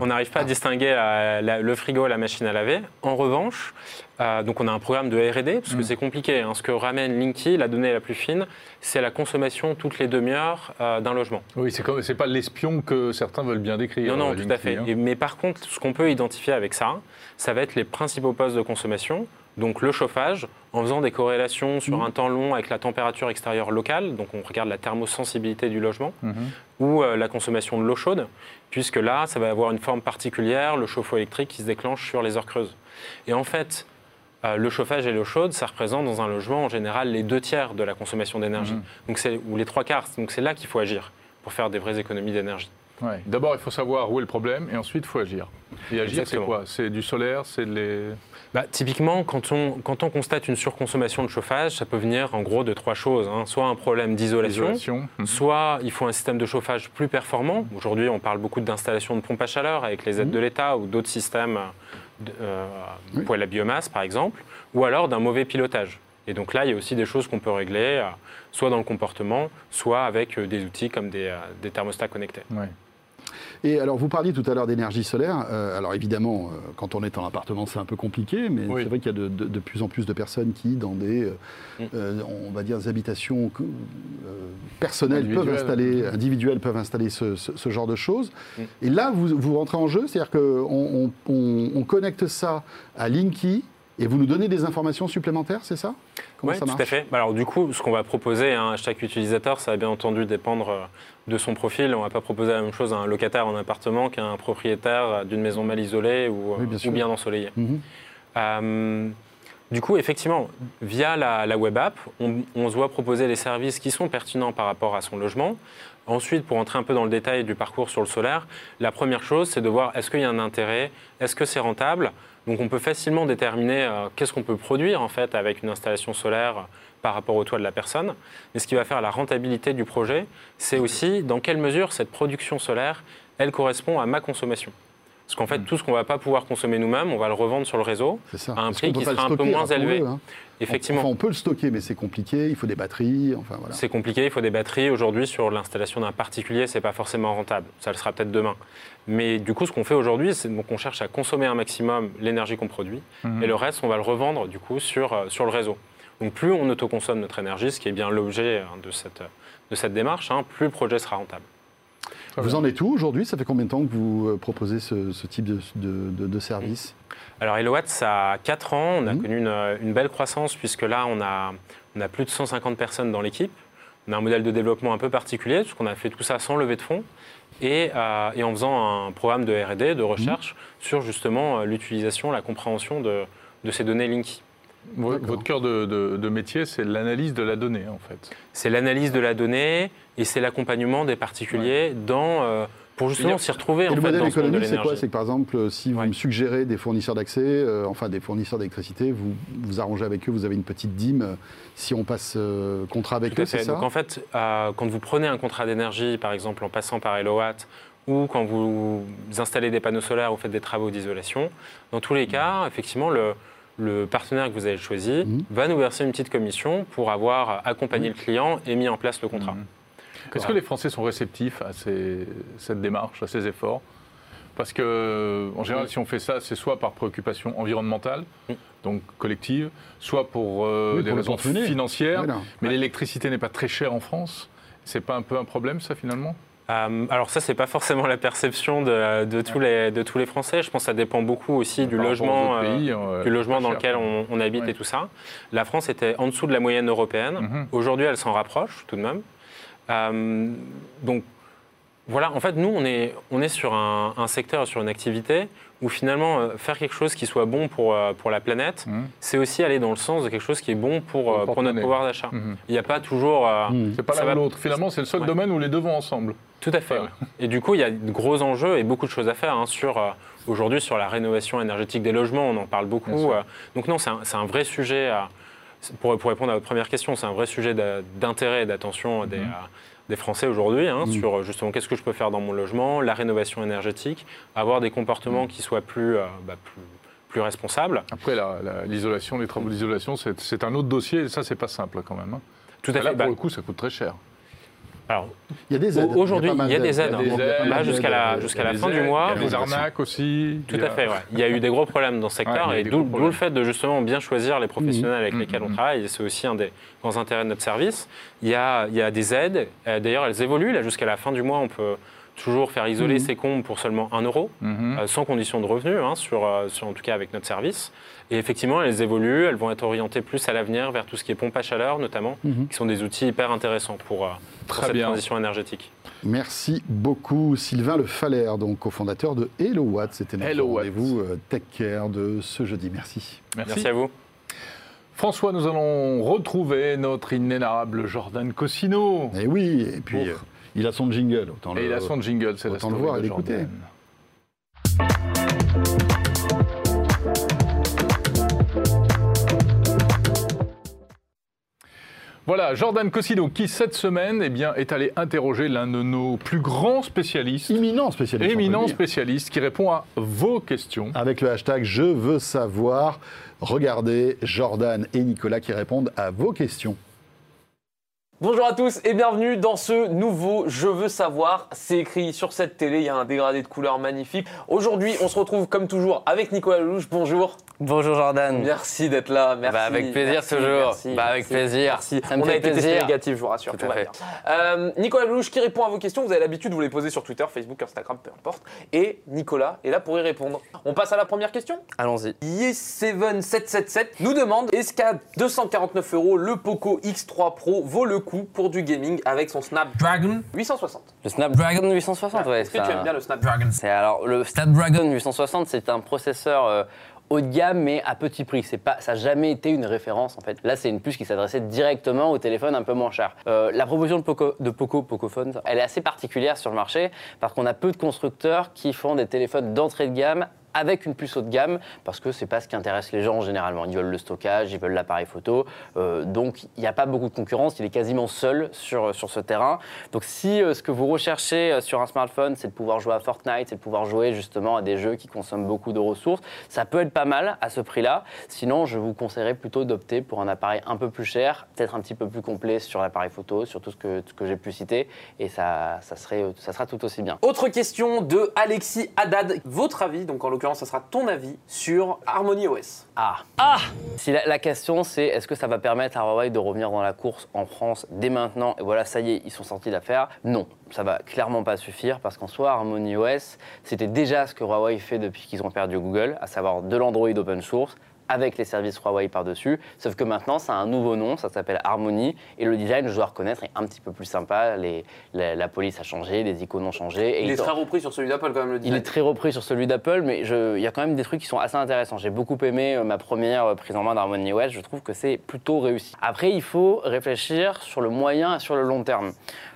On n'arrive pas à distinguer euh, la- le frigo et la machine à laver. En revanche, euh, donc on a un programme de R&D parce que Mm. c'est compliqué. hein. Ce que ramène Linky, la donnée la plus fine, c'est la consommation toutes les demi-heures euh, d'un logement. Oui, c'est c'est pas l'espion que certains veulent bien décrire. Non, non, euh, tout Linky, à fait. hein. Et- mais par contre, ce qu'on peut identifier avec ça, ça va être les principaux postes de consommation. Donc le chauffage, en faisant des corrélations sur un temps long avec la température extérieure locale, donc on regarde la thermosensibilité du logement, Mhm. ou euh, la consommation de l'eau chaude, puisque là, ça va avoir une forme particulière, le chauffe-eau électrique qui se déclenche sur les heures creuses. Et en fait, euh, le chauffage et l'eau chaude, ça représente dans un logement en général les deux tiers de la consommation d'énergie, Mhm. donc c'est ou les trois quarts. Donc c'est là qu'il faut agir pour faire des vraies économies d'énergie. Ouais. D'abord, il faut savoir où est le problème et ensuite, il faut agir. Et agir, c'est quoi? C'est du solaire, c'est les... Bah, typiquement, quand on, quand on constate une surconsommation de chauffage, ça peut venir en gros de trois choses. hein. Soit un problème d'isolation. Mhm. soit il faut un système de chauffage plus performant. Aujourd'hui, on parle beaucoup d'installation de pompes à chaleur avec les aides Mhm. de l'État ou d'autres systèmes de euh, Oui. poêle à biomasse, par exemple, ou alors d'un mauvais pilotage. Et donc là, il y a aussi des choses qu'on peut régler, euh, soit dans le comportement, soit avec euh, des outils comme des, des thermostats connectés. Ouais. Et alors, vous parliez tout à l'heure d'énergie solaire. Euh, alors, évidemment, euh, quand on est en appartement, c'est un peu compliqué, mais Oui. c'est vrai qu'il y a de, de- de plus en plus de personnes qui, dans des, euh, Mm. on va dire, des habitations euh, personnelles, peuvent Individuelles. installer, individuelles, peuvent installer ce, ce- ce genre de choses. Mm. Et là, vous, vous rentrez en jeu, c'est-à-dire qu'on on, on- on connecte ça à Linky et vous nous donnez des informations supplémentaires, c'est ça? Comment Oui, ça tout marche? à fait. Bah, Alors du coup, ce qu'on va proposer à chaque utilisateur, ça va bien entendu dépendre de son profil. On ne va pas proposer la même chose à un locataire en appartement qu'à un propriétaire d'une maison mal isolée ou, euh, Oui, bien sûr. ou bien ensoleillée. Mhm. Euh, du coup, effectivement, via la, la web app, on, on se voit proposer les services qui sont pertinents par rapport à son logement. Ensuite, pour entrer un peu dans le détail du parcours sur le solaire, la première chose, c'est de voir est-ce qu'il y a un intérêt, est-ce que c'est rentable. Donc, on peut facilement déterminer euh, qu'est-ce qu'on peut produire en fait avec une installation solaire par rapport au toit de la personne. Mais ce qui va faire la rentabilité du projet, c'est aussi dans quelle mesure cette production solaire, elle correspond à ma consommation. Parce qu'en fait, tout ce qu'on ne va pas pouvoir consommer nous-mêmes, on va le revendre sur le réseau ça. à un prix qui sera un peu moins élevé. hein. Effectivement. Enfin, on peut le stocker, mais c'est compliqué. Il faut des batteries. Enfin, voilà. C'est compliqué, il faut des batteries. Aujourd'hui, sur l'installation d'un particulier, c'est pas forcément rentable. Ça le sera peut-être demain. Mais du coup, ce qu'on fait aujourd'hui, c'est qu'on cherche à consommer un maximum l'énergie qu'on produit, Mhm. et le reste, on va le revendre du coup sur, euh, sur le réseau. Donc, plus on autoconsomme notre énergie, ce qui est bien l'objet hein, de cette, de cette démarche, hein, plus le projet sera rentable. Vous bien. en êtes où aujourd'hui? Ça fait combien de temps que vous euh, proposez ce, ce type de, de- de- de service? Alors, Elowatt, ça a 4 ans. On a Mhm. connu une, une belle croissance, puisque là, on a, on a plus de 150 personnes dans l'équipe. On a un modèle de développement un peu particulier, parce qu'on a fait tout ça sans lever de fonds. Et, euh, et en faisant un programme de RD, de recherche, sur justement euh, l'utilisation, la compréhension de, de ces données Linky. Votre cœur de, de- de métier, c'est l'analyse de la donnée, en fait. C'est l'analyse de la donnée et c'est l'accompagnement des particuliers dans, euh, pour justement s'y retrouver Et en le fait, modèle dans économique, c'est quoi? C'est que par exemple, euh, si vous Ouais. me suggérez des fournisseurs d'accès, euh, enfin des fournisseurs d'électricité, vous vous arrangez avec eux, vous avez une petite dîme si on passe euh, contrat avec Tout eux, c'est ça? Donc en fait, euh, quand vous prenez un contrat d'énergie, par exemple en passant par Elowatt, ou quand vous installez des panneaux solaires ou faites des travaux d'isolation, dans tous les cas, effectivement, le, le partenaire que vous avez choisi Mhm. va nous verser une petite commission pour avoir accompagné le client et mis en place le contrat. Mhm. Est-ce que les Français sont réceptifs à ces- cette démarche, à ces efforts? Parce que, en général, si on fait ça, c'est soit par préoccupation environnementale, donc collective, soit pour euh, Oui, des pour raisons financières. Voilà. Mais l'électricité n'est pas très chère en France. C'est pas un peu un problème, ça, finalement? Euh, alors ça, c'est pas forcément la perception de, de tous les, de tous les Français. Je pense que ça dépend beaucoup aussi du Par rapport aux logement. euh, pays, euh, du logement dans cher, lequel on, on habite Ouais. et tout ça. La France était en dessous de la moyenne européenne. Mhm. Aujourd'hui, elle s'en rapproche tout de même. Euh, donc voilà, en fait, nous, on est, on est sur un, un secteur, sur une activité où finalement, euh, faire quelque chose qui soit bon pour, euh, pour la planète, Mhm. c'est aussi aller dans le sens de quelque chose qui est bon pour, euh, pour notre pouvoir d'achat. Mhm. Il n'y a pas toujours... euh, Mhm. C'est pas l'un va- ou l'autre. Finalement, c'est le seul Ouais. domaine où les deux vont ensemble. Tout à fait. Ouais. Et du coup, il y a de gros enjeux et beaucoup de choses à faire hein, sur euh, aujourd'hui sur la rénovation énergétique des logements. On en parle beaucoup. donc non, c'est un, c'est un vrai sujet. pour, pour répondre à votre première question, c'est un vrai sujet d'intérêt et d'attention des, des Français aujourd'hui hein, Mhm. sur justement qu'est-ce que je peux faire dans mon logement, la rénovation énergétique, avoir des comportements qui soient plus, euh, bah, plus, plus responsables. Après, la- la- l'isolation, les travaux d'isolation, c'est un autre dossier. Et ça, c'est pas simple quand même. hein. Tout à Là, fait. Bah, pour le coup, ça coûte très cher. Alors, Il y a des aides. Aujourd'hui, il y a des aides. Là, jusqu'à la- jusqu'à la fin du mois, Il y a des arnaques aussi. Tout à fait. Il y a eu des gros problèmes dans ce secteur et d'où le fait de justement bien choisir les professionnels avec Mhm. lesquels on Mhm. travaille et c'est aussi un des grands intérêts de notre service. Il y a, il y a des aides, Euh, d'ailleurs elles évoluent, là jusqu'à la fin du mois on peut toujours faire isoler Mhm. ses combles pour seulement 1 euro, Mhm. euh, sans condition de revenu, hein, sur, euh, sur- en tout cas avec notre service. Et effectivement elles évoluent, elles vont être orientées plus à l'avenir vers tout ce qui est pompe à chaleur notamment, Mhm. qui sont des outils hyper intéressants pour, euh, pour Très cette bien. transition énergétique. Merci beaucoup Sylvain Le Faller, donc cofondateur de Hello Watt. C'était notre rendez-vous euh, Tech Care de ce jeudi. Merci. Merci. Merci à vous. François, nous allons retrouver notre inénarrable Jordan Cosino. Et oui, et puis. Il a son jingle. Autant Et le- il a son jingle, c'est la autant le story voir et l'écouter. Voilà, Jordan Cosino, qui cette semaine eh bien, est allé interroger l'un de nos plus grands spécialistes, Éminent spécialiste. éminent spécialiste, qui répond à vos questions. Avec le hashtag Je veux savoir. Regardez Jordan et Nicolas qui répondent à vos questions. Bonjour à tous et bienvenue dans ce nouveau Je veux savoir. C'est écrit sur cette télé, il y a un dégradé de couleurs magnifique. Aujourd'hui, on se retrouve comme toujours avec Nicolas Lelouch. Bonjour. Bonjour Jordan. Merci d'être là. Merci. Bah, avec plaisir merci, toujours. merci, Bah, avec merci, plaisir. Merci. Ça me on fait a été testé plaisir. négatif, je vous rassure. Tout tout va bien. Euh, Nicolas Lelouch qui répond à vos questions. Vous avez l'habitude, vous les posez sur Twitter, Facebook, Instagram, peu importe. Et Nicolas est là pour y répondre. On passe à la première question. Allons-y. Yes7777 nous demande est-ce qu'à 249 euros, le Poco X3 Pro vaut le coup pour du gaming avec son Snapdragon 860 Le Snapdragon 860, ouais. Est-ce que tu aimes bien le Snapdragon c'est- alors le Snapdragon 860, c'est un processeur euh, haut de gamme, mais à petit prix. C'est pas, ça n'a jamais été une référence en fait. Là, c'est une puce qui s'adressait directement au téléphone un peu moins cher. Euh, la proposition de Poco, de Poco, Pocophone, elle est assez particulière sur le marché parce qu'on a peu de constructeurs qui font des téléphones d'entrée de gamme avec une puce haut de gamme, parce que c'est pas ce qui intéresse les gens généralement. Ils veulent le stockage, ils veulent l'appareil photo. Euh, donc il n'y a pas beaucoup de concurrence, il est quasiment seul sur, sur ce terrain. Donc si euh, ce que vous recherchez euh, sur un smartphone, c'est de pouvoir jouer à Fortnite, c'est de pouvoir jouer justement à des jeux qui consomment beaucoup de ressources, ça peut être pas mal à ce prix-là. Sinon, je vous conseillerais plutôt d'opter pour un appareil un peu plus cher, peut-être un petit peu plus complet sur l'appareil photo, sur tout ce que, que j'ai pu citer, et ça, ça, serait, ça sera tout aussi bien. Autre question de Alexis Haddad. Votre avis, donc en ça sera ton avis sur Harmony OS. Ah. Ah Si la, la question c'est est-ce que ça va permettre à Huawei de revenir dans la course en France dès maintenant Et voilà, ça y est, ils sont sortis d'affaire. Non, ça va clairement pas suffire parce qu'en soi, Harmony OS, c'était déjà ce que Huawei fait depuis qu'ils ont perdu Google, à savoir de l'Android open source avec les services Huawei par-dessus. Sauf que maintenant, ça a un nouveau nom, ça s'appelle Harmony. Et le design, je dois reconnaître, est un petit peu plus sympa. Les- la, la police a changé, les icônes ont changé. Et Il est très repris sur celui d'Apple quand même, le il design. est très repris sur celui d'Apple, mais je- il y a quand même des trucs qui sont assez intéressants. J'ai beaucoup aimé euh, ma première euh, prise en main d'Harmony OS. Je trouve que c'est plutôt réussi. Après, il faut réfléchir sur le moyen et sur le long terme.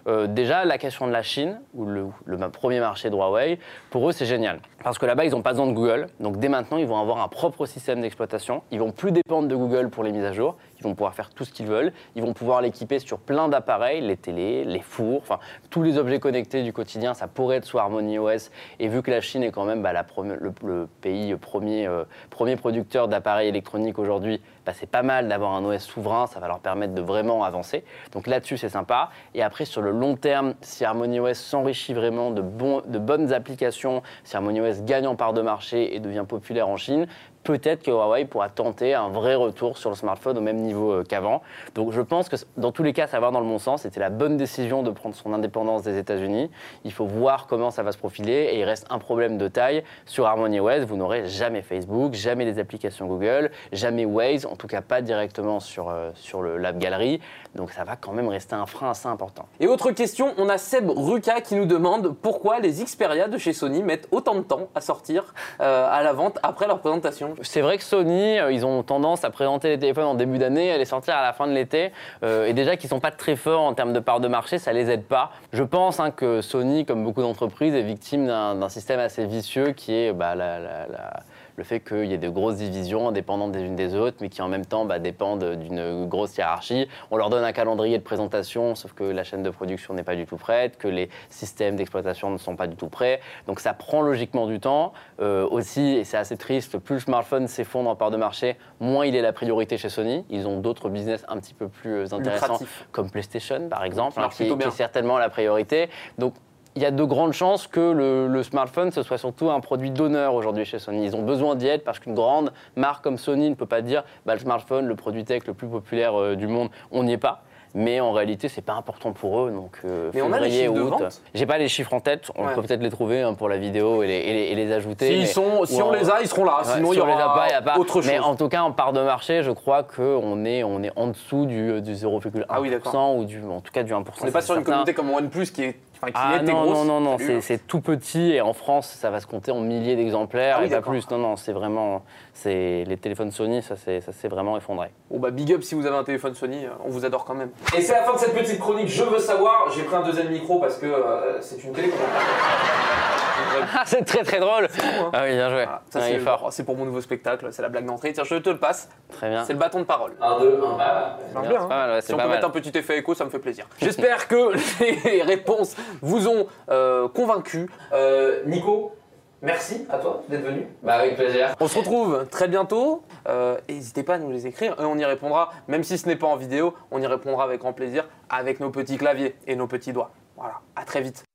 Euh, déjà, la question de la Chine, ou le, premier marché de Huawei, pour eux, c'est génial. Parce que là-bas, ils n'ont pas besoin de Google. Donc, dès maintenant, ils vont avoir un propre système d'exploitation. Ils vont plus dépendre de Google pour les mises à jour. Ils vont pouvoir faire tout ce qu'ils veulent. Ils vont pouvoir l'équiper sur plein d'appareils, les télés, les fours, enfin, tous les objets connectés du quotidien, ça pourrait être sous Harmony OS. Et vu que la Chine est quand même bah, le, pays premier, euh, premier producteur d'appareils électroniques aujourd'hui, bah, c'est pas mal d'avoir un OS souverain, ça va leur permettre de vraiment avancer. Donc là-dessus, c'est sympa. Et après, sur le long terme, si Harmony OS s'enrichit vraiment de, de bonnes applications, si Harmony OS gagne en part de marché et devient populaire en Chine, peut-être que Huawei pourra tenter un vrai retour sur le smartphone au même niveau euh, qu'avant. Donc je pense que dans tous les cas, ça va dans le bon sens. C'était la bonne décision de prendre son indépendance des États-Unis. Il faut voir comment ça va se profiler et il reste un problème de taille. Sur Harmony OS, vous n'aurez jamais Facebook, jamais les applications Google, jamais Waze, en tout cas pas directement sur, euh, le Lab Gallery. Donc ça va quand même rester un frein assez important. Et autre question, on a Seb Ruka qui nous demande pourquoi les Xperia de chez Sony mettent autant de temps à sortir euh, à la vente après leur présentation. C'est vrai que Sony, euh, ils ont tendance à présenter les téléphones en début d'année, à les sortir à la fin de l'été. Euh, et déjà qu'ils sont pas très forts en termes de part de marché, ça les aide pas. Je pense hein, que Sony, comme beaucoup d'entreprises, est victime d'un d'un système assez vicieux qui est bah, la- la- la- le fait qu'il y ait de grosses divisions indépendantes des unes des autres, mais qui en même temps bah, dépendent d'une grosse hiérarchie. On leur donne un calendrier de présentation, sauf que la chaîne de production n'est pas du tout prête, que les systèmes d'exploitation ne sont pas du tout prêts. Donc ça prend logiquement du temps. Euh, aussi, et c'est assez triste, plus le smartphone s'effondre en part de marché, moins il est la priorité chez Sony. Ils ont d'autres business un petit peu plus intéressants, Lucratif. comme PlayStation par exemple, Qui hein, qui, qui est certainement la priorité. Donc il y a de grandes chances que le, le smartphone, ce soit surtout un produit d'honneur aujourd'hui chez Sony. Ils ont besoin d'y être parce qu'une grande marque comme Sony ne peut pas dire bah, le smartphone, le produit tech le plus populaire euh, du monde, on n'y est pas. Mais en réalité, c'est pas important pour eux. Donc, euh, Mais on a les février, chiffres de août. vente? J'ai pas les chiffres en tête. On Ouais. peut peut-être les trouver hein, pour la vidéo et les, et les- et les ajouter. Mais- sont, si on les a, ils seront là. Ouais, Sinon, il y si les a aura pas, il y a pas. autre chose. Mais en tout cas, en part de marché, je crois qu'on est, on est en dessous du, du 0,1% Ah oui, ou du, en tout cas du 1%. On n'est pas sur une communauté comme OnePlus qui est, enfin, qui Ah était non, grosse. non, non, non, c'est c'est tout petit et en France, ça va se compter en milliers d'exemplaires Ah oui, et pas plus. Non, non, c'est vraiment. c'est Les téléphones Sony, ça s'est ça s'est vraiment effondré. Bon bah big up si vous avez un téléphone Sony, on vous adore quand même. Et c'est la fin de cette petite chronique, je veux savoir, j'ai pris un deuxième micro parce que euh, c'est une télé qu'on a Ah, c'est très très drôle hein. Ah oui, bien joué. Voilà, ça Ah, c'est fort. c'est pour mon nouveau spectacle, c'est la blague d'entrée. Tiens, je te le passe, Très bien. c'est le bâton de parole. 1, 2, 1, bah, marche c'est bien, hein. pas mal, ouais, Si on peut mal. mettre un petit effet écho, ça me fait plaisir. J'espère que les réponses vous ont euh, convaincu. Euh, Nico, merci à toi d'être venu. Bah, avec plaisir. On se retrouve très bientôt. Euh, N'hésitez pas à nous les écrire et on y répondra, même si ce n'est pas en vidéo, on y répondra avec grand plaisir avec nos petits claviers et nos petits doigts. Voilà, à très vite.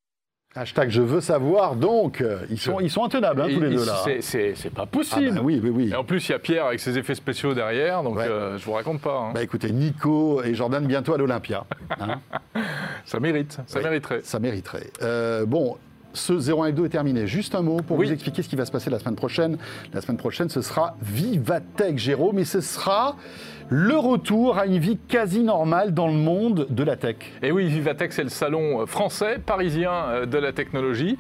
Hashtag je veux savoir, donc, euh, ils sont, ils sont intenables, hein, tous les deux là. c'est- pas Ah possible. bah oui, oui, oui. Et en plus, il y a Pierre avec ses effets spéciaux derrière, donc Ouais. euh, je vous raconte pas. hein. Bah écoutez, Nico et Jordan bientôt à l'Olympia. hein. Ça mérite, ça Oui. mériterait. Ça mériterait. Euh, bon, ce 01 et 2 est terminé. Juste un mot pour Oui. vous expliquer ce qui va se passer la semaine prochaine. La semaine prochaine, ce sera Vivatech Jérôme et ce sera le retour à une vie quasi normale dans le monde de la tech. Et oui, Vivatech, c'est le salon français, parisien euh, de la technologie,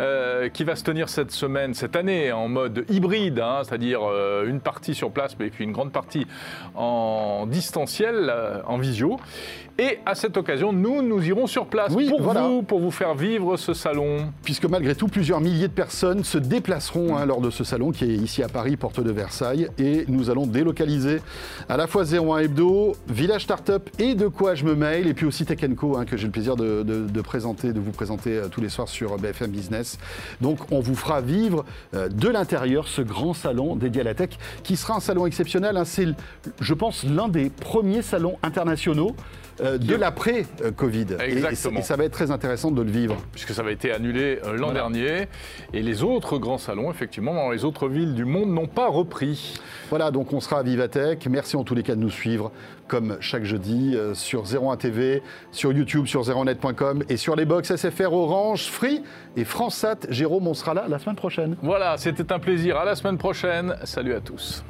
euh, qui va se tenir cette semaine, cette année, en mode hybride, hein, c'est-à-dire euh, une partie sur place, mais puis une grande partie en distanciel, euh, en visio. Et à cette occasion, nous, nous irons sur place Oui, pour voilà. vous, pour vous faire vivre ce salon. Puisque malgré tout, plusieurs milliers de personnes se déplaceront hein, lors de ce salon qui est ici à Paris, porte de Versailles. Et nous allons délocaliser à la fois 01 Hebdo, Village Startup et De quoi je me mail, et puis aussi Tech Co, hein, que j'ai le plaisir de, de- de présenter, de vous présenter euh, tous les soirs sur BFM Business. Donc on vous fera vivre euh, de l'intérieur ce grand salon dédié à la tech, qui sera un salon exceptionnel. hein. C'est, je pense, l'un des premiers salons internationaux. Euh, de l'après-Covid. Et Exactement. et ça va être très intéressant de le vivre. puisque ça avait été annulé euh, l'an Voilà. dernier. Et les autres grands salons, effectivement, dans les autres villes du monde, n'ont pas repris. Voilà, donc on sera à Vivatech. Merci en tous les cas de nous suivre, comme chaque jeudi, euh, sur 01 TV, sur YouTube, sur 01net.com et sur les box SFR Orange, Free et FranceSat. Jérôme, on sera là la semaine prochaine. Voilà, c'était un plaisir. À la semaine prochaine. Salut à tous.